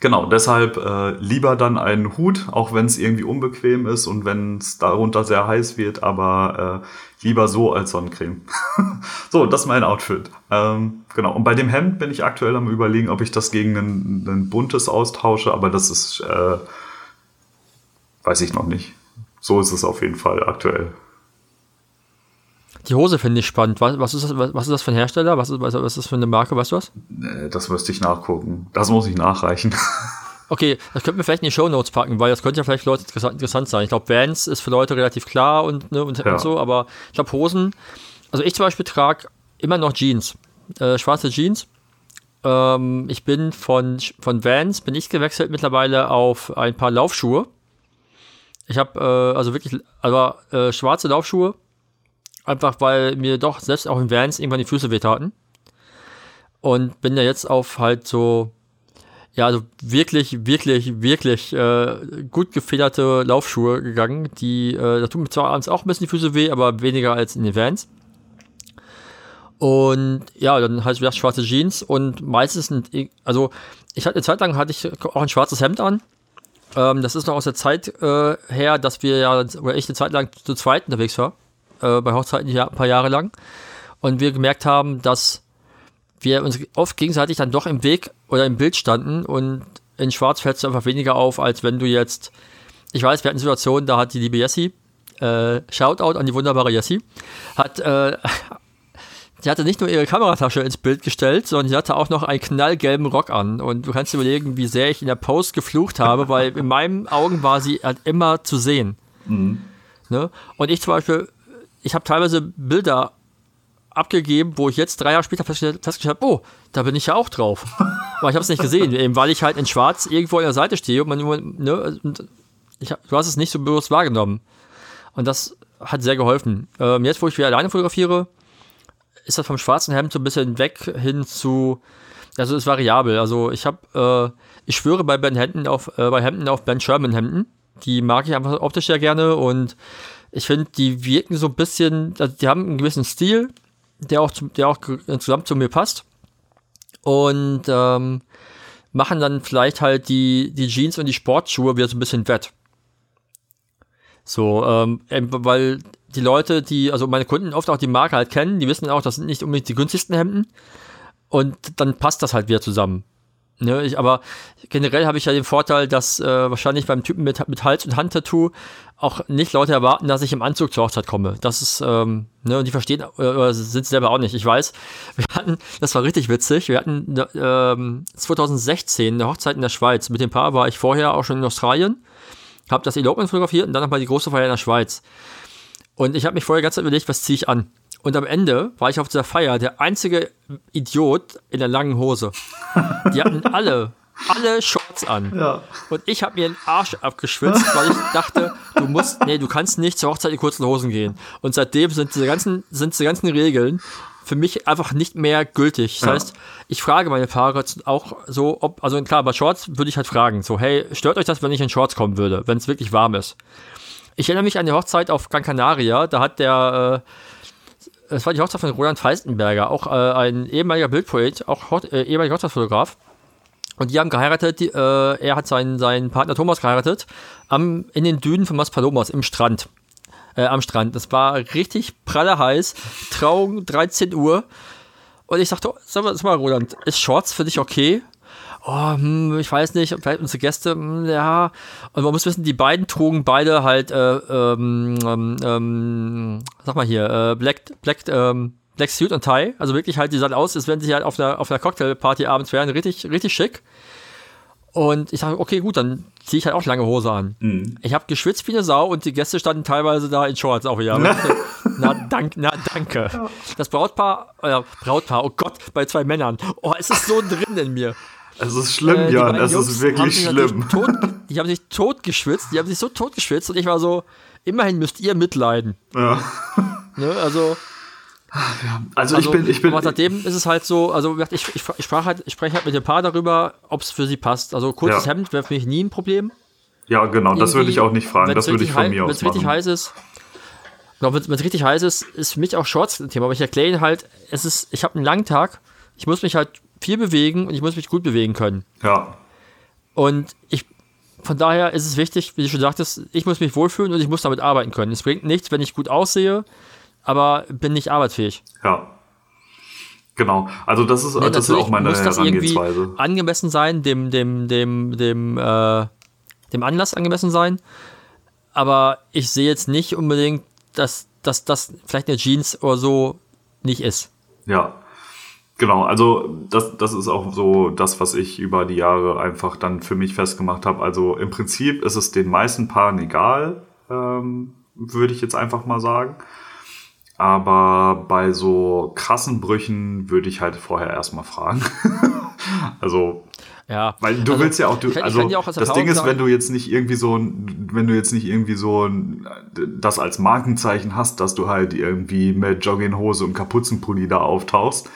Genau, deshalb äh, lieber dann einen Hut, auch wenn es irgendwie unbequem ist und wenn es darunter sehr heiß wird, aber äh, lieber so als Sonnencreme. so, das ist mein Outfit. Ähm, genau, und bei dem Hemd bin ich aktuell am überlegen, ob ich das gegen ein, ein buntes austausche, aber das ist, äh, weiß ich noch nicht. So ist es auf jeden Fall aktuell. Die Hose finde ich spannend. Was, was, ist das, was, ist das für ein Hersteller? Was ist, was ist das für eine Marke? Weißt du was? Das müsste ich nachgucken. Das muss ich nachreichen. Okay, das könnten wir vielleicht in die Show Notes packen, weil das könnte ja vielleicht für Leute interessant, sein. Ich glaube, Vans ist für Leute relativ klar und, ne, und, Ja. und so, aber ich glaube, Hosen, also ich zum Beispiel trage immer noch Jeans, äh, schwarze Jeans. Ähm, ich bin von, von Vans, bin ich gewechselt mittlerweile auf ein paar Laufschuhe. Ich habe äh, also wirklich aber, äh, schwarze Laufschuhe, einfach weil mir doch selbst auch in Vans irgendwann die Füße wehtaten. Und bin ja jetzt auf halt so, ja, also wirklich, wirklich, wirklich äh, gut gefederte Laufschuhe gegangen. Die, äh, da tun mir zwar abends auch ein bisschen die Füße weh, aber weniger als in den Vans. Und ja, dann halt wieder schwarze Jeans und meistens sind, also ich hatte eine Zeit lang hatte ich auch ein schwarzes Hemd an. Ähm, das ist noch aus der Zeit äh, her, dass wir ja, oder ich eine Zeit lang zu zweit unterwegs war, äh, bei Hochzeiten ja, ein paar Jahre lang. Und wir gemerkt haben, dass wir uns oft gegenseitig dann doch im Weg oder im Bild standen und in Schwarz fällst du einfach weniger auf, als wenn du jetzt, ich weiß, wir hatten Situationen, da hat die liebe Jessie, äh, Shoutout an die wunderbare Jessie, hat, äh, die hatte nicht nur ihre Kameratasche ins Bild gestellt, sondern sie hatte auch noch einen knallgelben Rock an. Und du kannst dir überlegen, wie sehr ich in der Post geflucht habe, weil in meinen Augen war sie halt immer zu sehen. Ne? Und ich zum Beispiel, ich habe teilweise Bilder abgegeben, wo ich jetzt drei Jahre später festgestellt, festgestellt habe, oh, da bin ich ja auch drauf. Aber ich habe es nicht gesehen, eben weil ich halt in Schwarz irgendwo an der Seite stehe und man nur, ne, hab, du hast es nicht so bewusst wahrgenommen. Und das hat sehr geholfen. Ähm, jetzt, wo ich wieder alleine fotografiere, ist das vom schwarzen Hemd so ein bisschen weg hin zu, also ist variabel. Also ich habe, äh, ich schwöre bei Ben Hemden auf, äh, bei Hemden auf Ben Sherman Hemden. Die mag ich einfach optisch sehr gerne und ich finde, die wirken so ein bisschen, also die haben einen gewissen Stil, der auch, zum, der auch insgesamt zu mir passt. Und ähm, machen dann vielleicht halt die, die Jeans und die Sportschuhe wieder so ein bisschen wett. So, ähm, weil die Leute, die, also meine Kunden oft auch die Marke halt kennen, die wissen auch, das sind nicht unbedingt die günstigsten Hemden. Und dann passt das halt wieder zusammen. Ne, ich, aber generell habe ich ja den Vorteil, dass äh, wahrscheinlich beim Typen mit, mit Hals- und Handtattoo auch nicht Leute erwarten, dass ich im Anzug zur Hochzeit komme. Das ist, ähm, ne, und die verstehen, äh, sind selber auch nicht. Ich weiß, wir hatten, das war richtig witzig, wir hatten ähm, 2016 eine Hochzeit in der Schweiz. Mit dem Paar war ich vorher auch schon in Australien, habe das Elopement fotografiert und dann nochmal die große Feier in der Schweiz. Und ich habe mich vorher ganz überlegt, was ziehe ich an. Und am Ende war ich auf dieser Feier der einzige Idiot in der langen Hose. Die hatten alle, alle Shorts an. Ja. Und ich habe mir den Arsch abgeschwitzt, weil ich dachte, du musst, nee, du kannst nicht zur Hochzeit in kurzen Hosen gehen. Und seitdem sind diese ganzen, sind diese ganzen Regeln für mich einfach nicht mehr gültig. Das Ja. heißt, ich frage meine Fahrer auch so, ob, also klar, bei Shorts würde ich halt fragen, so, hey, stört euch das, wenn ich in Shorts kommen würde, wenn es wirklich warm ist? Ich erinnere mich an die Hochzeit auf Gran Canaria, da hat der, äh, das war die Hochzeit von Roland Feistenberger, auch äh, ein ehemaliger Bildpoet, auch Hoch äh, ehemaliger Hochzeitsfotograf. Und die haben geheiratet, die, äh, er hat seinen, seinen Partner Thomas geheiratet, am, in den Dünen von Maspalomas im Strand. Äh, am Strand. Das war richtig pralle heiß, Trauung 13 Uhr. Und ich sagte, sag mal, sag mal Roland, ist Shorts für dich okay? Oh, hm, ich weiß nicht, vielleicht unsere Gäste, hm, ja. Und man muss wissen, die beiden trugen beide halt, äh, ähm, ähm, ähm, sag mal hier, äh, Black, Black, ähm, Black Suit und Tie. Also wirklich halt, die sahen aus, als wenn sie halt auf einer, auf einer Cocktailparty abends wären. Richtig, richtig schick. Und ich sage, okay, gut, dann ziehe ich halt auch lange Hose an. Ich habe geschwitzt wie eine Sau und die Gäste standen teilweise da in Shorts auch wieder. na, dank, na, danke. Das Brautpaar, äh, Brautpaar, oh Gott, bei zwei Männern. Oh, es ist so drin in mir. Es ist schlimm, Äh, Jan, es ist wirklich schlimm. Tot, die haben sich tot geschwitzt, die haben sich so tot geschwitzt und ich war so, immerhin müsst ihr mitleiden. Ja. Ne? Also, Also, also ich bin, ich bin, aber seitdem ist es halt so, also ich, ich, ich sprach halt, ich spreche halt mit dem Paar darüber, ob es für sie passt. Also kurzes Ja. Hemd wäre für mich nie ein Problem. ja, genau, das würde ich auch nicht fragen, das würde ich von mir Wenn aus es richtig heiß ist, genau, wenn es richtig heiß ist, ist für mich auch Shorts ein Thema. Aber ich erkläre ihnen halt, es ist, ich habe einen langen Tag, ich muss mich halt viel bewegen und ich muss mich gut bewegen können. Ja, Und ich, von daher ist es wichtig, wie du schon sagtest, ich muss mich wohlfühlen und ich muss damit arbeiten können. Es bringt nichts, wenn ich gut aussehe, aber bin nicht arbeitsfähig. ja. Genau, also das ist, Nee, das ist auch meine muss das irgendwie Herangehensweise. angemessen sein, dem, dem, dem, dem, äh, dem Anlass angemessen sein. Aber ich sehe jetzt nicht unbedingt, dass, dass das vielleicht eine Jeans oder so nicht ist. Ja, Genau, also das, das ist auch so das, was ich über die Jahre einfach dann für mich festgemacht habe. Also im Prinzip ist es den meisten Paaren egal, ähm, würde ich jetzt einfach mal sagen. Aber bei so krassen Brüchen würde ich halt vorher erstmal fragen. also Ja. weil du Also, willst ja auch, du, also auch das Erfahrung Ding ist, sagen- wenn du jetzt nicht irgendwie so, ein- wenn du jetzt nicht irgendwie so ein, das als Markenzeichen hast, dass du halt irgendwie mit Jogginghose und Kapuzenpulli da auftauchst,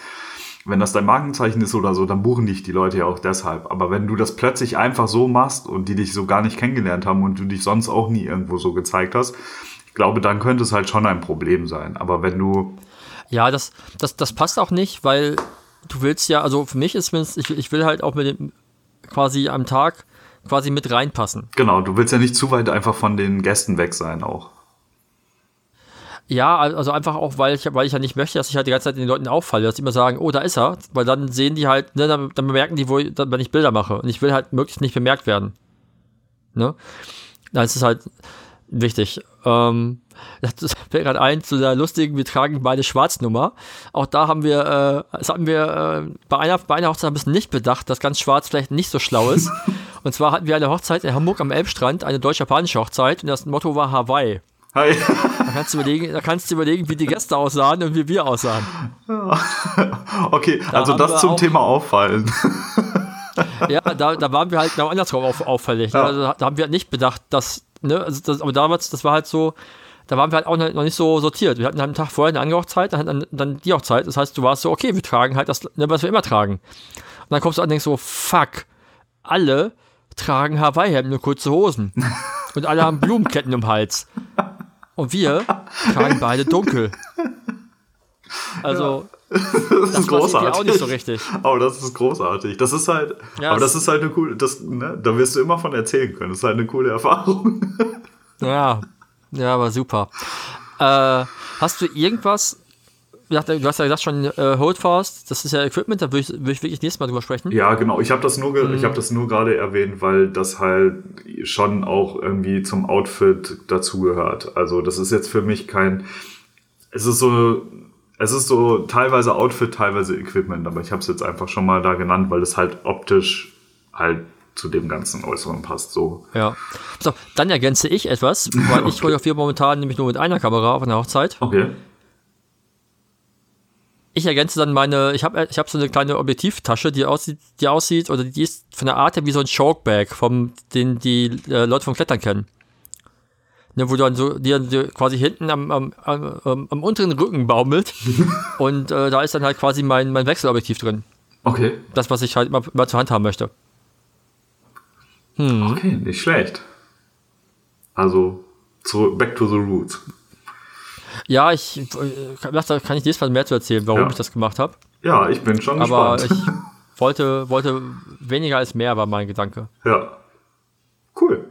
wenn das dein Markenzeichen ist oder so, dann buchen dich die Leute ja auch deshalb. Aber wenn du das plötzlich einfach so machst und die dich so gar nicht kennengelernt haben und du dich sonst auch nie irgendwo so gezeigt hast, ich glaube, dann könnte es halt schon ein Problem sein. Aber wenn du, Ja, das, das, das passt auch nicht, weil du willst ja, also für mich ist es, ich, ich will halt auch mit dem quasi am Tag quasi mit reinpassen. genau, du willst ja nicht zu weit einfach von den Gästen weg sein auch. Ja, also einfach auch, weil ich, weil ich ja nicht möchte, dass ich halt die ganze Zeit den Leuten auffalle, dass die immer sagen, oh, da ist er, weil dann sehen die halt, ne, dann, dann bemerken die, wo ich, dann, wenn ich Bilder mache. Und ich will halt möglichst nicht bemerkt werden. Ne? Da ist halt wichtig. Ähm, das fällt gerade ein zu der lustigen, wir tragen beide Schwarznummer. Auch da haben wir, äh, das hatten wir äh, bei, einer, bei einer Hochzeit ein bisschen nicht bedacht, dass ganz schwarz vielleicht nicht so schlau ist. und zwar hatten wir eine Hochzeit in Hamburg am Elbstrand, eine deutsch-japanische Hochzeit, und das Motto war Hawaii. Hi. Da kannst du überlegen, da kannst du überlegen, wie die Gäste aussahen und wie wir aussahen. Okay, also haben das zum auch- Thema auffallen. Ja, da, da waren wir halt genau andersrum auf, auffällig. Ja. Also, da haben wir halt nicht bedacht, dass, ne, also das, aber damals, das war halt so, da waren wir halt auch noch nicht so sortiert. Wir hatten einen Tag vorher eine andere Hochzeit, dann, dann, dann die Hochzeit. Das heißt, du warst so, okay, wir tragen halt das, ne, was wir immer tragen. Und dann kommst du an und denkst so, fuck, alle tragen Hawaii-Hemden und kurze Hosen. Und alle haben Blumenketten im Hals. Und wir tragen beide dunkel. Also, Das ist das war irgendwie großartig. auch nicht so richtig. Aber das ist großartig. Das ist halt, Ja, aber das ist halt eine coole, das, ne, da wirst du immer von erzählen können. Das ist halt eine coole Erfahrung. Ja, ja, war super. Äh, hast du irgendwas, du hast ja gesagt schon äh, Holdfast, das ist ja Equipment, da würde ich, würd ich wirklich nächstes Mal drüber sprechen. Ja, genau. Ich habe das nur, Mhm. ich habe das nur gerade erwähnt, weil das halt schon auch irgendwie zum Outfit dazugehört. Also das ist jetzt für mich kein, es ist so, es ist so teilweise Outfit, teilweise Equipment, aber ich habe es jetzt einfach schon mal da genannt, weil es halt optisch halt zu dem ganzen Äußeren passt. So. Ja. So, dann ergänze ich etwas, weil ich Okay. fotografiere momentan nämlich nur mit einer Kamera auf einer Hochzeit. Okay. Ich ergänze dann meine, ich habe ich hab so eine kleine Objektivtasche, die aussieht, die aussieht, oder die ist von der Art her wie so ein Chokebag, vom, den die äh, Leute vom Klettern kennen. Ne, wo du dann so, die dann quasi hinten am, am, am, am, unteren Rücken baumelt. und äh, da ist dann halt quasi mein, mein Wechselobjektiv drin. Okay. Das, was ich halt immer, immer zur Hand haben möchte. Okay, nicht schlecht. Also, zu, back to the roots. Ja, ich äh, kann- da kann ich nächstes Mal mehr zu erzählen, warum Ja. ich das gemacht habe. Ja, ich bin schon Aber gespannt. ich wollte, wollte weniger als mehr, war mein Gedanke. ja. Cool.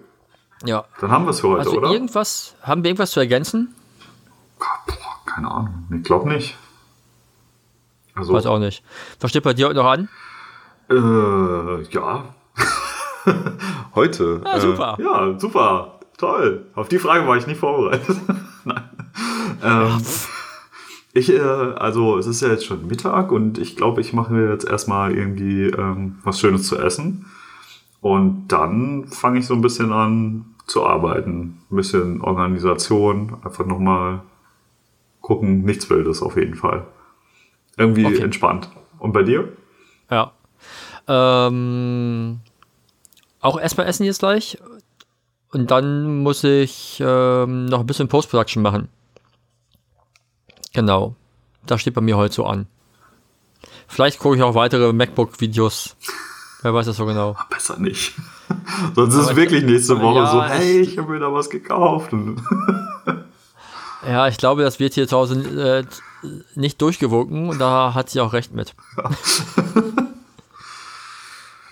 Ja. Dann haben wir es für heute, Also oder? irgendwas, haben wir irgendwas zu ergänzen? Boah, keine Ahnung. Ich glaube nicht. Also, Weiß auch nicht. Was steht bei dir heute noch an? äh, ja. heute. Ja, äh, super. Ja, super. Toll. Auf die Frage war ich nicht vorbereitet. Ähm, ich, äh, also, es ist ja jetzt schon Mittag und ich glaube, ich mache mir jetzt erstmal irgendwie ähm, was Schönes zu essen. Und dann fange ich so ein bisschen an zu arbeiten. Ein bisschen Organisation, einfach nochmal gucken, nichts Wildes auf jeden Fall. Irgendwie Okay. entspannt. Und bei dir? Ja. Ähm, auch erstmal essen jetzt gleich. Und dann muss ich ähm, noch ein bisschen Post-Production machen. Genau. Das steht bei mir heute so an. Vielleicht gucke ich auch weitere MacBook-Videos. Wer weiß das so genau. Besser nicht. Sonst ist es wirklich nächste Woche ja, so, hey, ich habe mir da was gekauft. Ja, ich glaube, das wird hier zu Hause äh, nicht durchgewunken und da hat sie auch recht mit.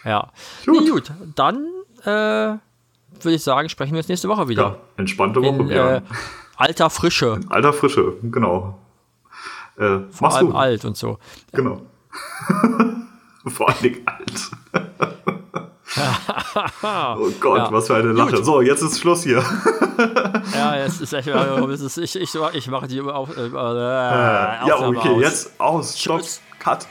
ja. Gut. Nee, gut, dann äh, würde ich sagen, sprechen wir uns nächste Woche ja, wieder. entspannte Woche, In äh, alter Frische, Alter Frische, genau. Äh, vor allem du? alt und so. Genau. Vor allen Dingen alt. oh Gott, Ja. was für eine Lache. Gut. So, jetzt ist Schluss hier. Ja, es ist echt, es ist, ich, ich, ich mache die auf, äh, äh, ja, okay, aus. jetzt aus. Stopp. Cut.